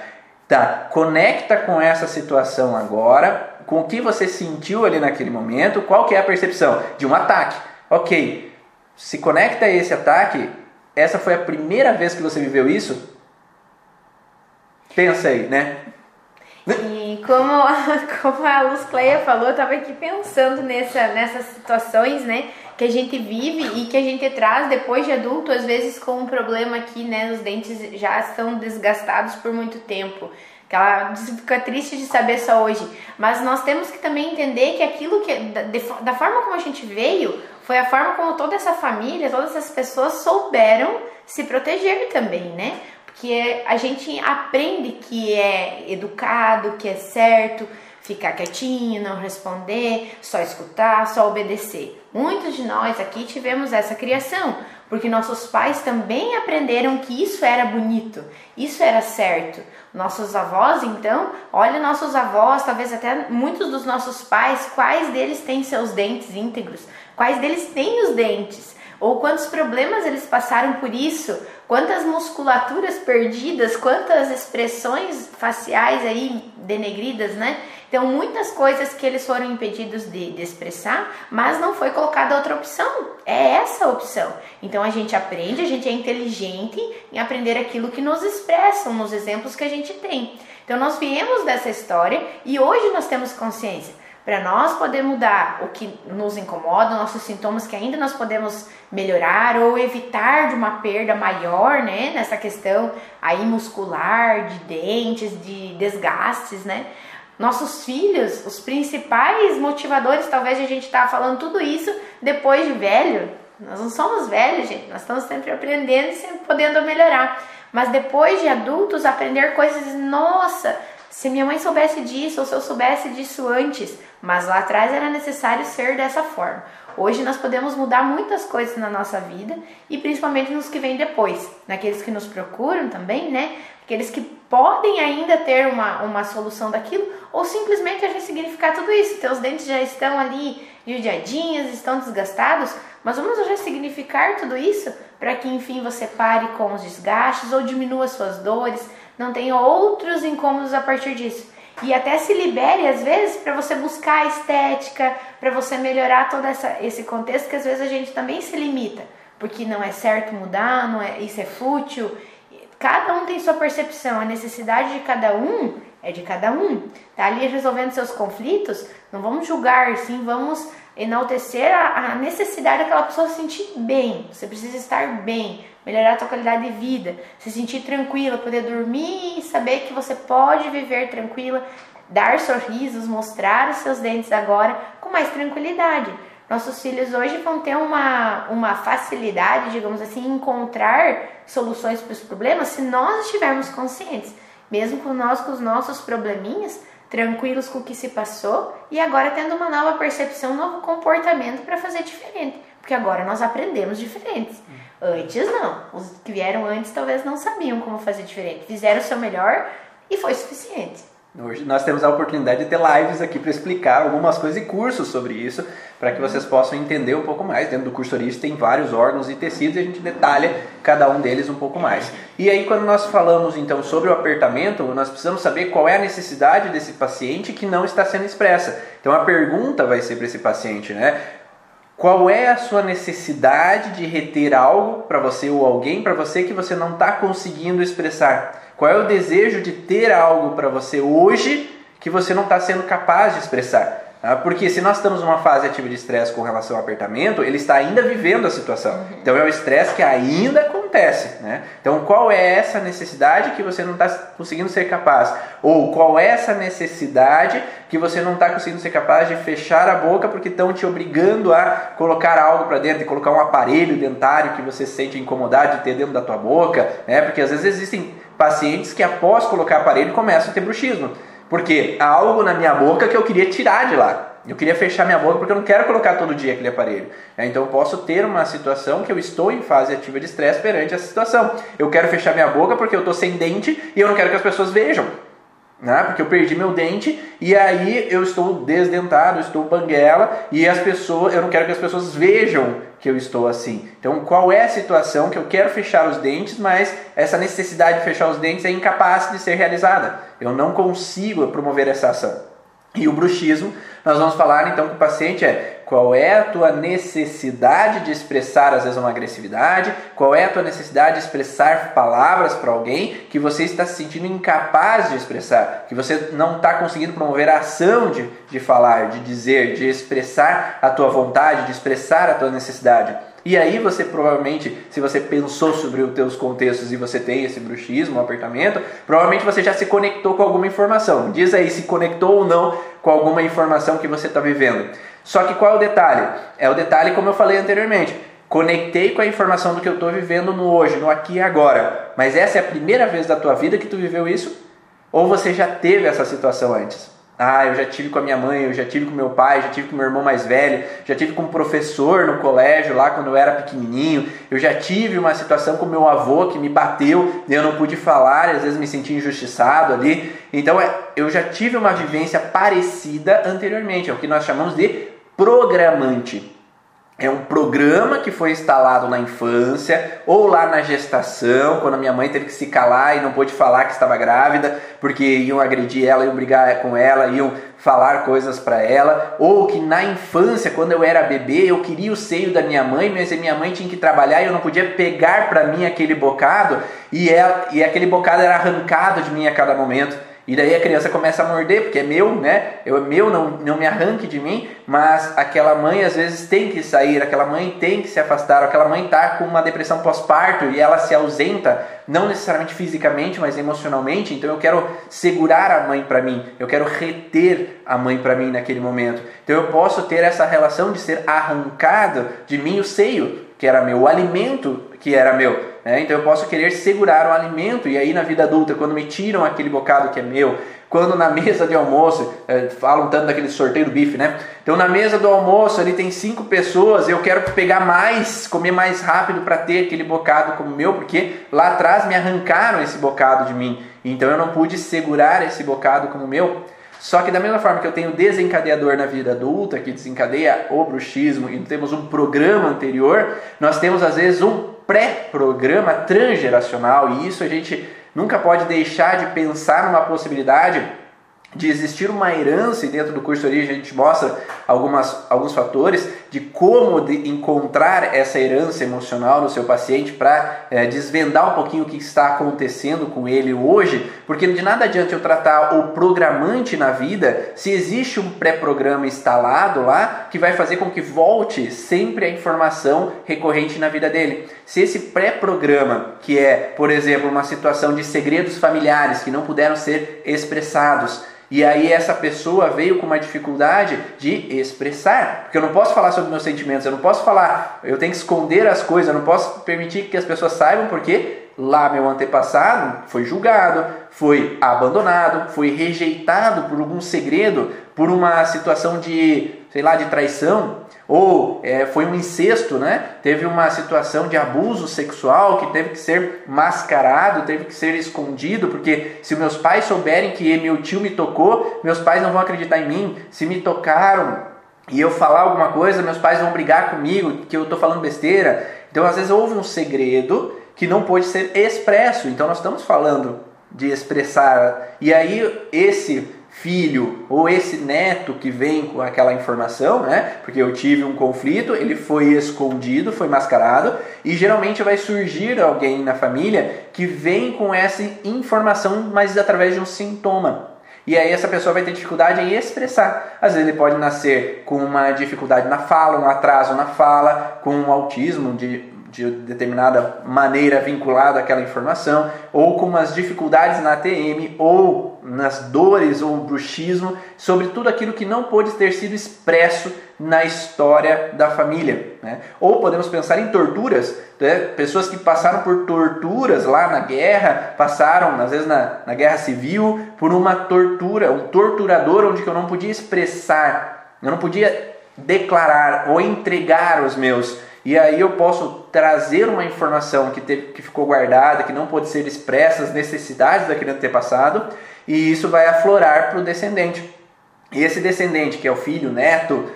Tá, conecta com essa situação agora, com o que você sentiu ali naquele momento, qual que é a percepção de um ataque. Ok, se conecta a esse ataque, essa foi a primeira vez que você viveu isso? Pensa aí, né? E como, como a Luz Cleia falou, eu estava aqui pensando nessa, nessas situações, né? Que a gente vive e que a gente traz depois de adulto, às vezes com um problema aqui, né? Os dentes já estão desgastados por muito tempo. Que ela fica triste de saber só hoje. Mas nós temos que também entender que aquilo que. Da, da forma como a gente veio, foi a forma como toda essa família, todas essas pessoas souberam se proteger também, né? Que é, a gente aprende que é educado, que é certo, ficar quietinho, não responder, só escutar, só obedecer. Muitos de nós aqui tivemos essa criação, porque nossos pais também aprenderam que isso era bonito, isso era certo. Nossos avós, então, olha nossos avós, talvez até muitos dos nossos pais, quais deles têm seus dentes íntegros, quais deles têm os dentes, ou quantos problemas eles passaram por isso, quantas musculaturas perdidas, quantas expressões faciais aí denegridas, né? Então, muitas coisas que eles foram impedidos de, de, expressar, mas não foi colocada outra opção. É essa a opção. Então, a gente aprende, a gente é inteligente em aprender aquilo que nos expressam nos exemplos que a gente tem. Então, nós viemos dessa história e hoje nós temos consciência para nós poder mudar o que nos incomoda, nossos sintomas que ainda nós podemos melhorar ou evitar de uma perda maior, né, nessa questão aí muscular, de dentes, de desgastes, né? Nossos filhos, os principais motivadores, talvez a gente tá falando tudo isso depois de velho. Nós não somos velhos, gente. Nós estamos sempre aprendendo e sempre podendo melhorar. Mas depois de adultos, aprender coisas, nossa, se minha mãe soubesse disso ou se eu soubesse disso antes, mas lá atrás era necessário ser dessa forma. Hoje nós podemos mudar muitas coisas na nossa vida e principalmente nos que vêm depois, naqueles que nos procuram também, né? Aqueles que podem ainda ter uma, uma solução daquilo ou simplesmente a ressignificar tudo isso. Teus dentes já estão ali judiadinhos, estão desgastados, mas vamos ressignificar tudo isso para que enfim você pare com os desgastes ou diminua suas dores, não tenha outros incômodos a partir disso. e até se libere às vezes para você buscar a estética, para você melhorar todo essa, esse contexto que às vezes a gente também se limita, porque não é certo mudar, não é, isso é fútil. Cada um tem sua percepção, a necessidade de cada um é de cada um. Tá ali resolvendo seus conflitos, não vamos julgar, sim, vamos enaltecer a, a necessidade daquela pessoa se sentir bem. Você precisa estar bem, melhorar a sua qualidade de vida, se sentir tranquila, poder dormir e saber que você pode viver tranquila, dar sorrisos, mostrar os seus dentes agora com mais tranquilidade. Nossos filhos hoje vão ter uma, uma facilidade, digamos assim, encontrar soluções para os problemas se nós estivermos conscientes. Mesmo com nós, com os nossos probleminhas, tranquilos com o que se passou e agora tendo uma nova percepção, um novo comportamento para fazer diferente. Porque agora nós aprendemos diferentes. Antes não. Os que vieram antes talvez não sabiam como fazer diferente. Fizeram o seu melhor e foi suficiente. Hoje nós temos a oportunidade de ter lives aqui para explicar algumas coisas e cursos sobre isso, para que vocês possam entender um pouco mais. Dentro do curso Origem tem vários órgãos e tecidos e a gente detalha cada um deles um pouco mais. E aí quando nós falamos então sobre o apertamento, nós precisamos saber qual é a necessidade desse paciente que não está sendo expressa. Então a pergunta vai ser para esse paciente, né? Qual é a sua necessidade de reter algo para você ou alguém para você que você não está conseguindo expressar? Qual é o desejo de ter algo para você hoje que você não está sendo capaz de expressar? Ah, porque se nós estamos numa fase ativa de estresse com relação ao apertamento, ele está ainda vivendo a situação. Uhum. Então é o estresse que ainda acontece. Né? Então qual é essa necessidade que você não está conseguindo ser capaz? Ou qual é essa necessidade que você não está conseguindo ser capaz de fechar a boca porque estão te obrigando a colocar algo para dentro, de colocar um aparelho dentário que você sente incomodado de ter dentro da tua boca? Né? Porque às vezes existem pacientes que após colocar aparelho começam a ter bruxismo. Porque há algo na minha boca que eu queria tirar de lá. Eu queria fechar minha boca porque eu não quero colocar todo dia aquele aparelho. É, então eu posso ter uma situação que eu estou em fase ativa de estresse perante essa situação. Eu quero fechar minha boca porque eu estou sem dente e eu não quero que as pessoas vejam né? Porque eu perdi meu dente e aí eu estou desdentado, estou banguela e as pessoas, eu não quero que as pessoas vejam que eu estou assim. Então, qual é a situação que eu quero fechar os dentes, mas essa necessidade de fechar os dentes é incapaz de ser realizada. Eu não consigo promover essa ação. E o bruxismo, nós vamos falar então com o paciente é qual é a tua necessidade de expressar às vezes uma agressividade, qual é a tua necessidade de expressar palavras para alguém que você está se sentindo incapaz de expressar, que você não está conseguindo promover a ação de, de falar, de dizer, de expressar a tua vontade, de expressar a tua necessidade. E aí você provavelmente, se você pensou sobre os teus contextos e você tem esse bruxismo, um apertamento, provavelmente você já se conectou com alguma informação. Diz aí se conectou ou não com alguma informação que você está vivendo. Só que qual é o detalhe? É o detalhe como eu falei anteriormente. Conectei com a informação do que eu estou vivendo no hoje, no aqui e agora. Mas essa é a primeira vez da tua vida que tu viveu isso? Ou você já teve essa situação antes? Ah, eu já tive com a minha mãe, eu já tive com meu pai, já tive com meu irmão mais velho, já tive com um professor no colégio lá quando eu era pequenininho, eu já tive uma situação com meu avô que me bateu e eu não pude falar, e às vezes me senti injustiçado ali. Então é, eu já tive uma vivência parecida anteriormente, é o que nós chamamos de programante. É um programa que foi instalado na infância ou lá na gestação, quando a minha mãe teve que se calar e não pôde falar que estava grávida, porque iam agredir ela, iam brigar com ela, iam falar coisas para ela, ou que na infância, quando eu era bebê, eu queria o seio da minha mãe, mas a minha mãe tinha que trabalhar e eu não podia pegar para mim aquele bocado, e, ela, e aquele bocado era arrancado de mim a cada momento. E daí a criança começa a morder, porque é meu, né? Eu, é meu, não, não me arranque de mim, mas aquela mãe às vezes tem que sair, aquela mãe tem que se afastar, aquela mãe está com uma depressão pós-parto e ela se ausenta, não necessariamente fisicamente, mas emocionalmente. Então eu quero segurar a mãe para mim, eu quero reter a mãe para mim naquele momento. Então eu posso ter essa relação de ser arrancado de mim o seio, que era meu, o alimento que era meu. Né? Então eu posso querer segurar o alimento, e aí na vida adulta, quando me tiram aquele bocado que é meu, quando na mesa de almoço, é, falam tanto daquele sorteio do bife, né? Então na mesa do almoço ali tem cinco pessoas, eu quero pegar mais, comer mais rápido para ter aquele bocado como meu, porque lá atrás me arrancaram esse bocado de mim, então eu não pude segurar esse bocado como meu. Só que da mesma forma que eu tenho desencadeador na vida adulta, que desencadeia o bruxismo, e temos um programa anterior, nós temos às vezes um pré-programa transgeracional, e isso a gente nunca pode deixar de pensar numa possibilidade de existir uma herança e dentro do curso de origem a gente mostra algumas, alguns fatores de como de encontrar essa herança emocional no seu paciente para é, desvendar um pouquinho o que está acontecendo com ele hoje, porque de nada adianta eu tratar o programante na vida se existe um pré-programa instalado lá que vai fazer com que volte sempre a informação recorrente na vida dele. Se esse pré-programa, que é, por exemplo, uma situação de segredos familiares que não puderam ser expressados, e aí essa pessoa veio com uma dificuldade de expressar, porque eu não posso falar sobre meus sentimentos, eu não posso falar, eu tenho que esconder as coisas, eu não posso permitir que as pessoas saibam porque lá meu antepassado foi julgado, foi abandonado, foi rejeitado por algum segredo, por uma situação de, sei lá, de traição, ou é, foi um incesto, né? Teve uma situação de abuso sexual que teve que ser mascarado, teve que ser escondido, porque se meus pais souberem que meu tio me tocou, meus pais não vão acreditar em mim. Se me tocaram e eu falar alguma coisa, meus pais vão brigar comigo que eu estou falando besteira. Então, às vezes houve um segredo que não pôde ser expresso. Então, nós estamos falando de expressar. E aí esse filho ou esse neto que vem com aquela informação, né? Porque eu tive um conflito, ele foi escondido, foi mascarado e geralmente vai surgir alguém na família que vem com essa informação, mas através de um sintoma. E aí essa pessoa vai ter dificuldade em expressar. Às vezes ele pode nascer com uma dificuldade na fala, um atraso na fala, com um autismo de de determinada maneira vinculado àquela informação, ou com umas dificuldades na ATM, ou nas dores ou bruxismo, sobre tudo aquilo que não pôde ter sido expresso na história da família. Né? Ou podemos pensar em torturas, né? pessoas que passaram por torturas lá na guerra, passaram, às vezes na, na guerra civil, por uma tortura, um torturador onde eu não podia expressar, eu não podia declarar ou entregar os meus e aí eu posso trazer uma informação que, teve, que ficou guardada, que não pode ser expressa, as necessidades daquele antepassado, e isso vai aflorar para o descendente. E esse descendente, que é o filho, o neto,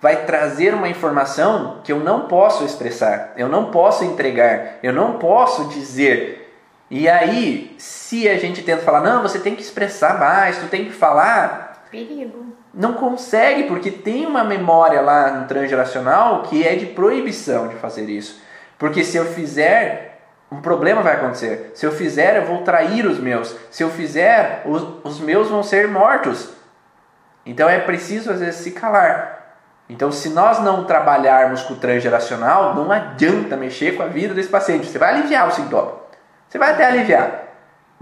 vai trazer uma informação que eu não posso expressar, eu não posso entregar, eu não posso dizer. E aí, se a gente tenta falar, não, você tem que expressar mais, tu tem que falar. Perigo não consegue porque tem uma memória lá no transgeracional que é de proibição de fazer isso. Porque se eu fizer, um problema vai acontecer. Se eu fizer, eu vou trair os meus. Se eu fizer, os, os meus vão ser mortos. Então é preciso às vezes se calar. Então, se nós não trabalharmos com o transgeracional, não adianta mexer com a vida desse paciente. Você vai aliviar o sintoma. Você vai até aliviar.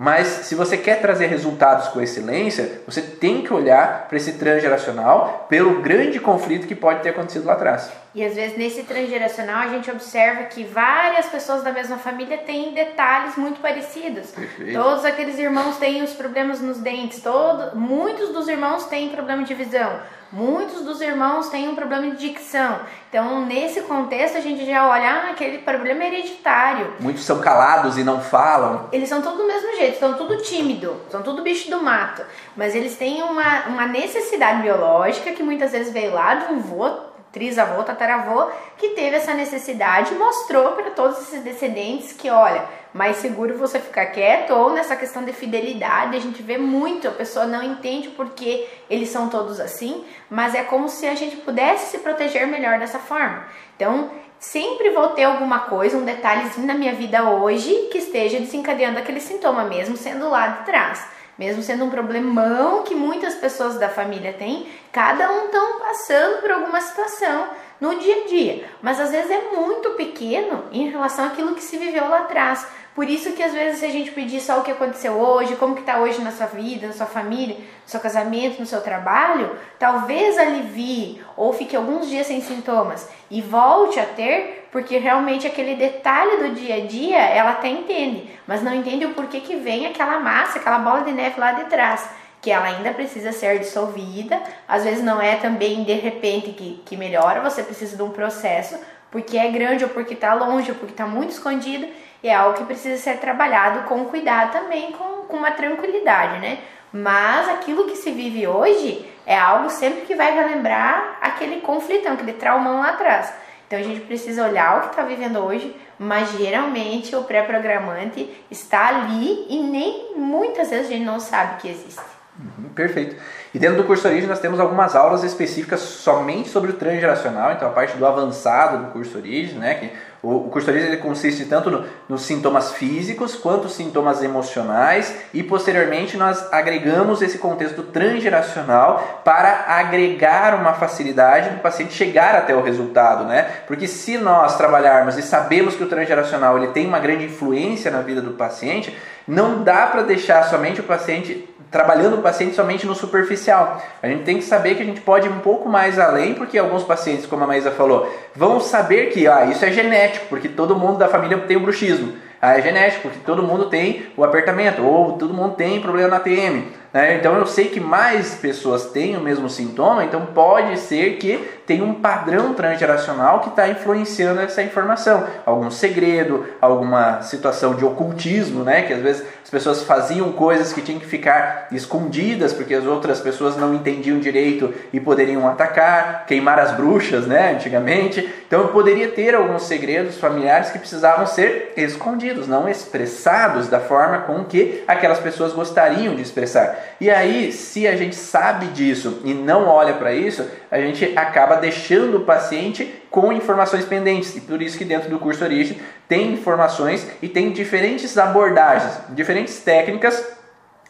Mas se você quer trazer resultados com excelência, você tem que olhar para esse transgeracional pelo grande conflito que pode ter acontecido lá atrás. E às vezes nesse transgeracional a gente observa que várias pessoas da mesma família têm detalhes muito parecidos. Perfeito. Todos aqueles irmãos têm os problemas nos dentes, todo, muitos dos irmãos têm problema de visão, muitos dos irmãos têm um problema de dicção. Então, nesse contexto, a gente já olha, ah, aquele problema é hereditário. Muitos são calados e não falam. Eles são todos do mesmo jeito, são tudo tímido, são tudo bicho do mato. Mas eles têm uma, uma necessidade biológica que muitas vezes veio lá de um vô trisavô, tataravô, que teve essa necessidade e mostrou para todos esses descendentes que, olha, mais seguro você ficar quieto ou nessa questão de fidelidade, a gente vê muito, a pessoa não entende porque eles são todos assim, mas é como se a gente pudesse se proteger melhor dessa forma. Então, sempre vou ter alguma coisa, um detalhezinho na minha vida hoje que esteja desencadeando aquele sintoma, mesmo sendo lá de trás mesmo sendo um problemão que muitas pessoas da família têm, cada um estão passando por alguma situação no dia a dia, mas às vezes é muito pequeno em relação àquilo que se viveu lá atrás. Por isso que às vezes se a gente pedir só o que aconteceu hoje, como que está hoje na sua vida, na sua família, no seu casamento, no seu trabalho, talvez alivie ou fique alguns dias sem sintomas e volte a ter, porque realmente aquele detalhe do dia a dia ela até entende, mas não entende o porquê que vem aquela massa, aquela bola de neve lá de trás que ela ainda precisa ser dissolvida, às vezes não é também de repente que, que melhora, você precisa de um processo, porque é grande ou porque está longe ou porque está muito escondido, e é algo que precisa ser trabalhado com cuidado também, com, com uma tranquilidade, né? Mas aquilo que se vive hoje é algo sempre que vai relembrar aquele conflitão, aquele traumão lá atrás. Então a gente precisa olhar o que está vivendo hoje, mas geralmente o pré-programante está ali e nem muitas vezes a gente não sabe que existe. Uhum, perfeito. E dentro do curso Origem nós temos algumas aulas específicas somente sobre o transgeracional, então a parte do avançado do curso Origem, né, que o, o curso Origem ele consiste tanto no, nos sintomas físicos quanto sintomas emocionais e posteriormente nós agregamos esse contexto transgeracional para agregar uma facilidade do paciente chegar até o resultado, né? Porque se nós trabalharmos e sabemos que o transgeracional ele tem uma grande influência na vida do paciente, não dá para deixar somente o paciente trabalhando o paciente somente no superficial. A gente tem que saber que a gente pode ir um pouco mais além, porque alguns pacientes, como a Maísa falou, vão saber que ah, isso é genético, porque todo mundo da família tem o bruxismo. Ah, é genético, porque todo mundo tem o apertamento, ou todo mundo tem problema na TM. Né? Então eu sei que mais pessoas têm o mesmo sintoma, então pode ser que tenha um padrão transgeracional que está influenciando essa informação. Algum segredo, alguma situação de ocultismo, né? que às vezes as pessoas faziam coisas que tinham que ficar escondidas porque as outras pessoas não entendiam direito e poderiam atacar, queimar as bruxas né? antigamente. Então poderia ter alguns segredos familiares que precisavam ser escondidos, não expressados da forma com que aquelas pessoas gostariam de expressar. E aí, se a gente sabe disso e não olha para isso, a gente acaba deixando o paciente com informações pendentes. E por isso que dentro do curso Origem tem informações e tem diferentes abordagens, diferentes técnicas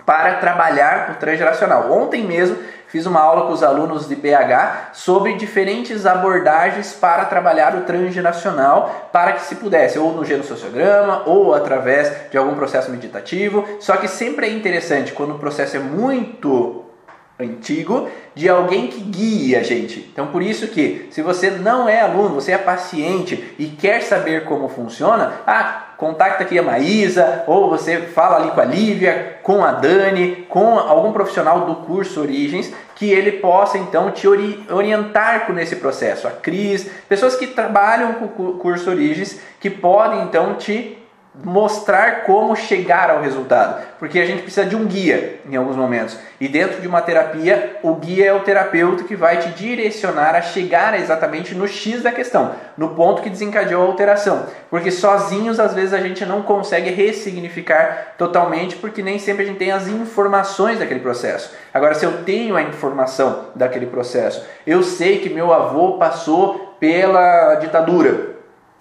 para trabalhar o transgeracional. Ontem mesmo fiz uma aula com os alunos de BH sobre diferentes abordagens para trabalhar o transgeracional para que se pudesse, ou no genossociograma, ou através de algum processo meditativo. Só que sempre é interessante quando o processo é muito antigo de alguém que guie a gente. Então por isso que se você não é aluno, você é paciente e quer saber como funciona, ah, contacta aqui a Maísa, ou você fala ali com a Lívia, com a Dani, com algum profissional do curso Origens, que ele possa então te orientar nesse processo. A Cris, pessoas que trabalham com o curso Origens, que podem então te mostrar como chegar ao resultado, porque a gente precisa de um guia em alguns momentos. E dentro de uma terapia, o guia é o terapeuta que vai te direcionar a chegar exatamente no X da questão, no ponto que desencadeou a alteração. Porque sozinhos às vezes a gente não consegue ressignificar totalmente, porque nem sempre a gente tem as informações daquele processo. Agora, se eu tenho a informação daquele processo, eu sei que meu avô passou pela ditadura,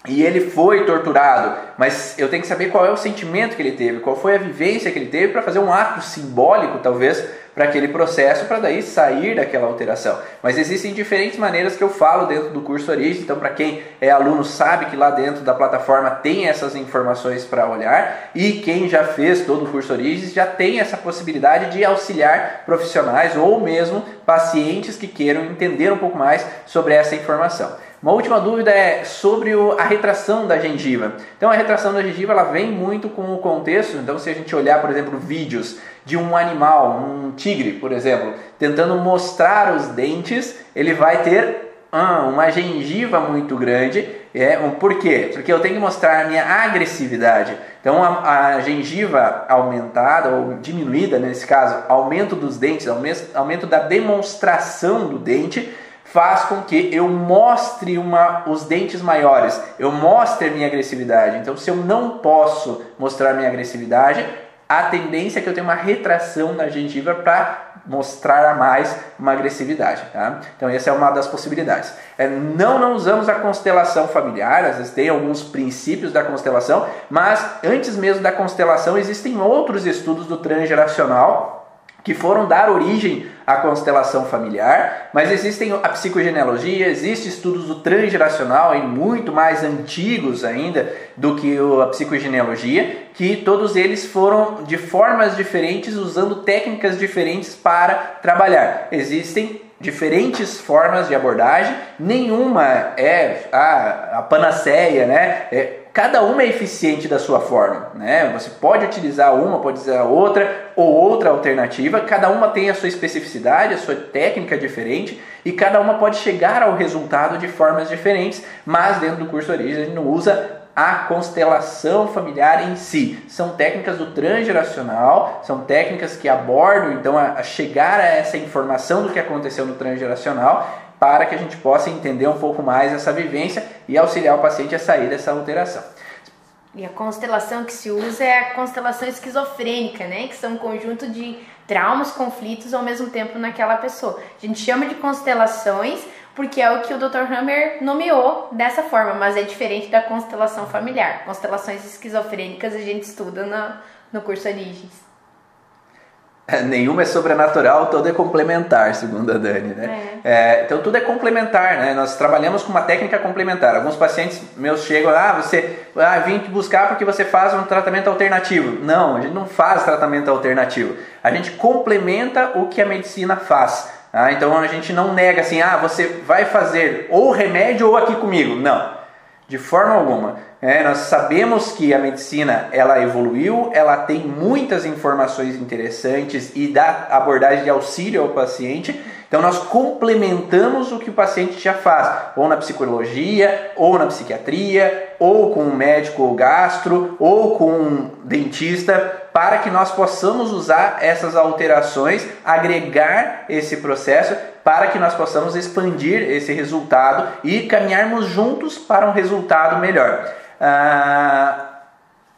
e ele foi torturado, mas eu tenho que saber qual é o sentimento que ele teve, qual foi a vivência que ele teve para fazer um ato simbólico, talvez, para aquele processo, para daí sair daquela alteração. Mas existem diferentes maneiras que eu falo dentro do curso Origem, então para quem é aluno sabe que lá dentro da plataforma tem essas informações para olhar, e quem já fez todo o curso Origem já tem essa possibilidade de auxiliar profissionais ou mesmo pacientes que queiram entender um pouco mais sobre essa informação. Uma última dúvida é sobre a retração da gengiva. Então a retração da gengiva ela vem muito com o contexto. Então se a gente olhar, por exemplo, vídeos de um animal, um tigre, por exemplo, tentando mostrar os dentes, ele vai ter ah, uma gengiva muito grande. É, por quê? Porque eu tenho que mostrar a minha agressividade. Então a, a gengiva aumentada ou diminuída, nesse caso, aumento dos dentes, aumento da demonstração do dente faz com que eu mostre uma, os dentes maiores, eu mostre a minha agressividade. Então, se eu não posso mostrar minha agressividade, a tendência é que eu tenha uma retração na gengiva para mostrar a mais uma agressividade. Tá? Então, essa é uma das possibilidades. É, não, não usamos a constelação familiar, às vezes tem alguns princípios da constelação, mas antes mesmo da constelação existem outros estudos do transgeracional que foram dar origem à constelação familiar, mas existem a psicogenealogia, existem estudos do transgeracional, e muito mais antigos ainda do que a psicogenealogia, que todos eles foram de formas diferentes, usando técnicas diferentes para trabalhar. Existem diferentes formas de abordagem, nenhuma é a, a panaceia, né? É, cada uma é eficiente da sua forma, né? Você pode utilizar uma, pode usar outra ou outra alternativa, cada uma tem a sua especificidade, a sua técnica diferente e cada uma pode chegar ao resultado de formas diferentes, mas dentro do curso Origem a gente não usa a constelação familiar em si. São técnicas do transgeracional, são técnicas que abordam então a, chegar a essa informação do que aconteceu no transgeracional para que a gente possa entender um pouco mais essa vivência e auxiliar o paciente a sair dessa alteração. E a constelação que se usa é a constelação esquizofrênica, né? Que são um conjunto de traumas, conflitos ao mesmo tempo naquela pessoa. A gente chama de constelações porque é o que o Dr. Hammer nomeou dessa forma, mas é diferente da constelação familiar. Constelações esquizofrênicas a gente estuda no, no curso Origens. Nenhuma é sobrenatural, toda é complementar, segundo a Dani, né? É. É, então tudo é complementar, né? Nós trabalhamos com uma técnica complementar. Alguns pacientes meus chegam, ah, você ah, vim te buscar porque você faz um tratamento alternativo. Não, a gente não faz tratamento alternativo. A gente complementa o que a medicina faz. Ah, então a gente não nega assim, ah, você vai fazer ou remédio ou aqui comigo. Não, de forma alguma. É, nós sabemos que a medicina ela evoluiu, ela tem muitas informações interessantes e dá abordagem de auxílio ao paciente. Então nós complementamos o que o paciente já faz, ou na psicologia, ou na psiquiatria, ou com um médico gastro, ou com um dentista, para que nós possamos usar essas alterações, agregar esse processo para que nós possamos expandir esse resultado e caminharmos juntos para um resultado melhor. Ah,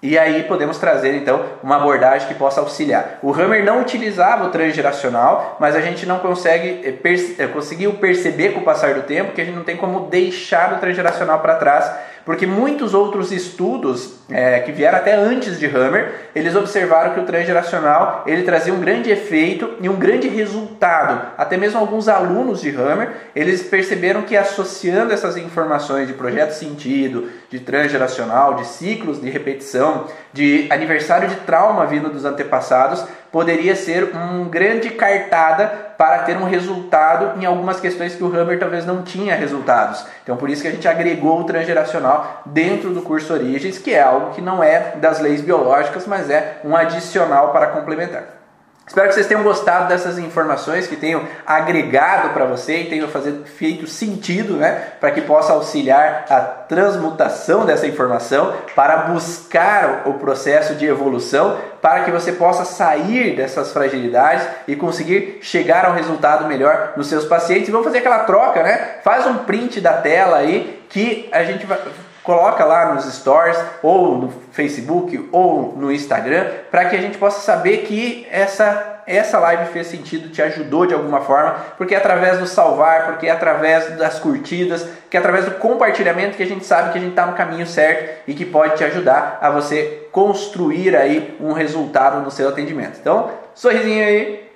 e aí podemos trazer então uma abordagem que possa auxiliar. O Hammer não utilizava o transgeracional, mas a gente não consegue eh, perce eh, conseguiu perceber com o passar do tempo que a gente não tem como deixar o transgeracional para trás porque muitos outros estudos é, que vieram até antes de Hammer, eles observaram que o transgeracional ele trazia um grande efeito e um grande resultado. Até mesmo alguns alunos de Hammer, eles perceberam que associando essas informações de projeto sentido, de transgeracional, de ciclos de repetição, de aniversário de trauma vindo dos antepassados, poderia ser um grande cartada para ter um resultado em algumas questões que o Hammer talvez não tinha resultados. Então por isso que a gente agregou o transgeracional dentro do curso Origens, que é algo que não é das leis biológicas, mas é um adicional para complementar. Espero que vocês tenham gostado dessas informações, que tenham agregado para você e tenham feito sentido, né, para que possa auxiliar a transmutação dessa informação, para buscar o processo de evolução, para que você possa sair dessas fragilidades e conseguir chegar a um resultado melhor nos seus pacientes. E vamos fazer aquela troca, né? Faz um print da tela aí que a gente vai coloca lá nos stories ou no Facebook ou no Instagram para que a gente possa saber que essa essa live fez sentido, te ajudou de alguma forma, porque é através do salvar, porque é através das curtidas, que é através do compartilhamento que a gente sabe que a gente está no caminho certo e que pode te ajudar a você construir aí um resultado no seu atendimento. Então, sorrisinho aí.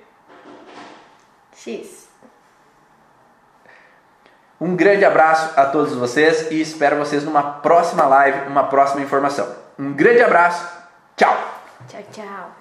X. Um grande abraço a todos vocês e espero vocês numa próxima live, uma próxima informação. Um grande abraço, tchau! Tchau, tchau!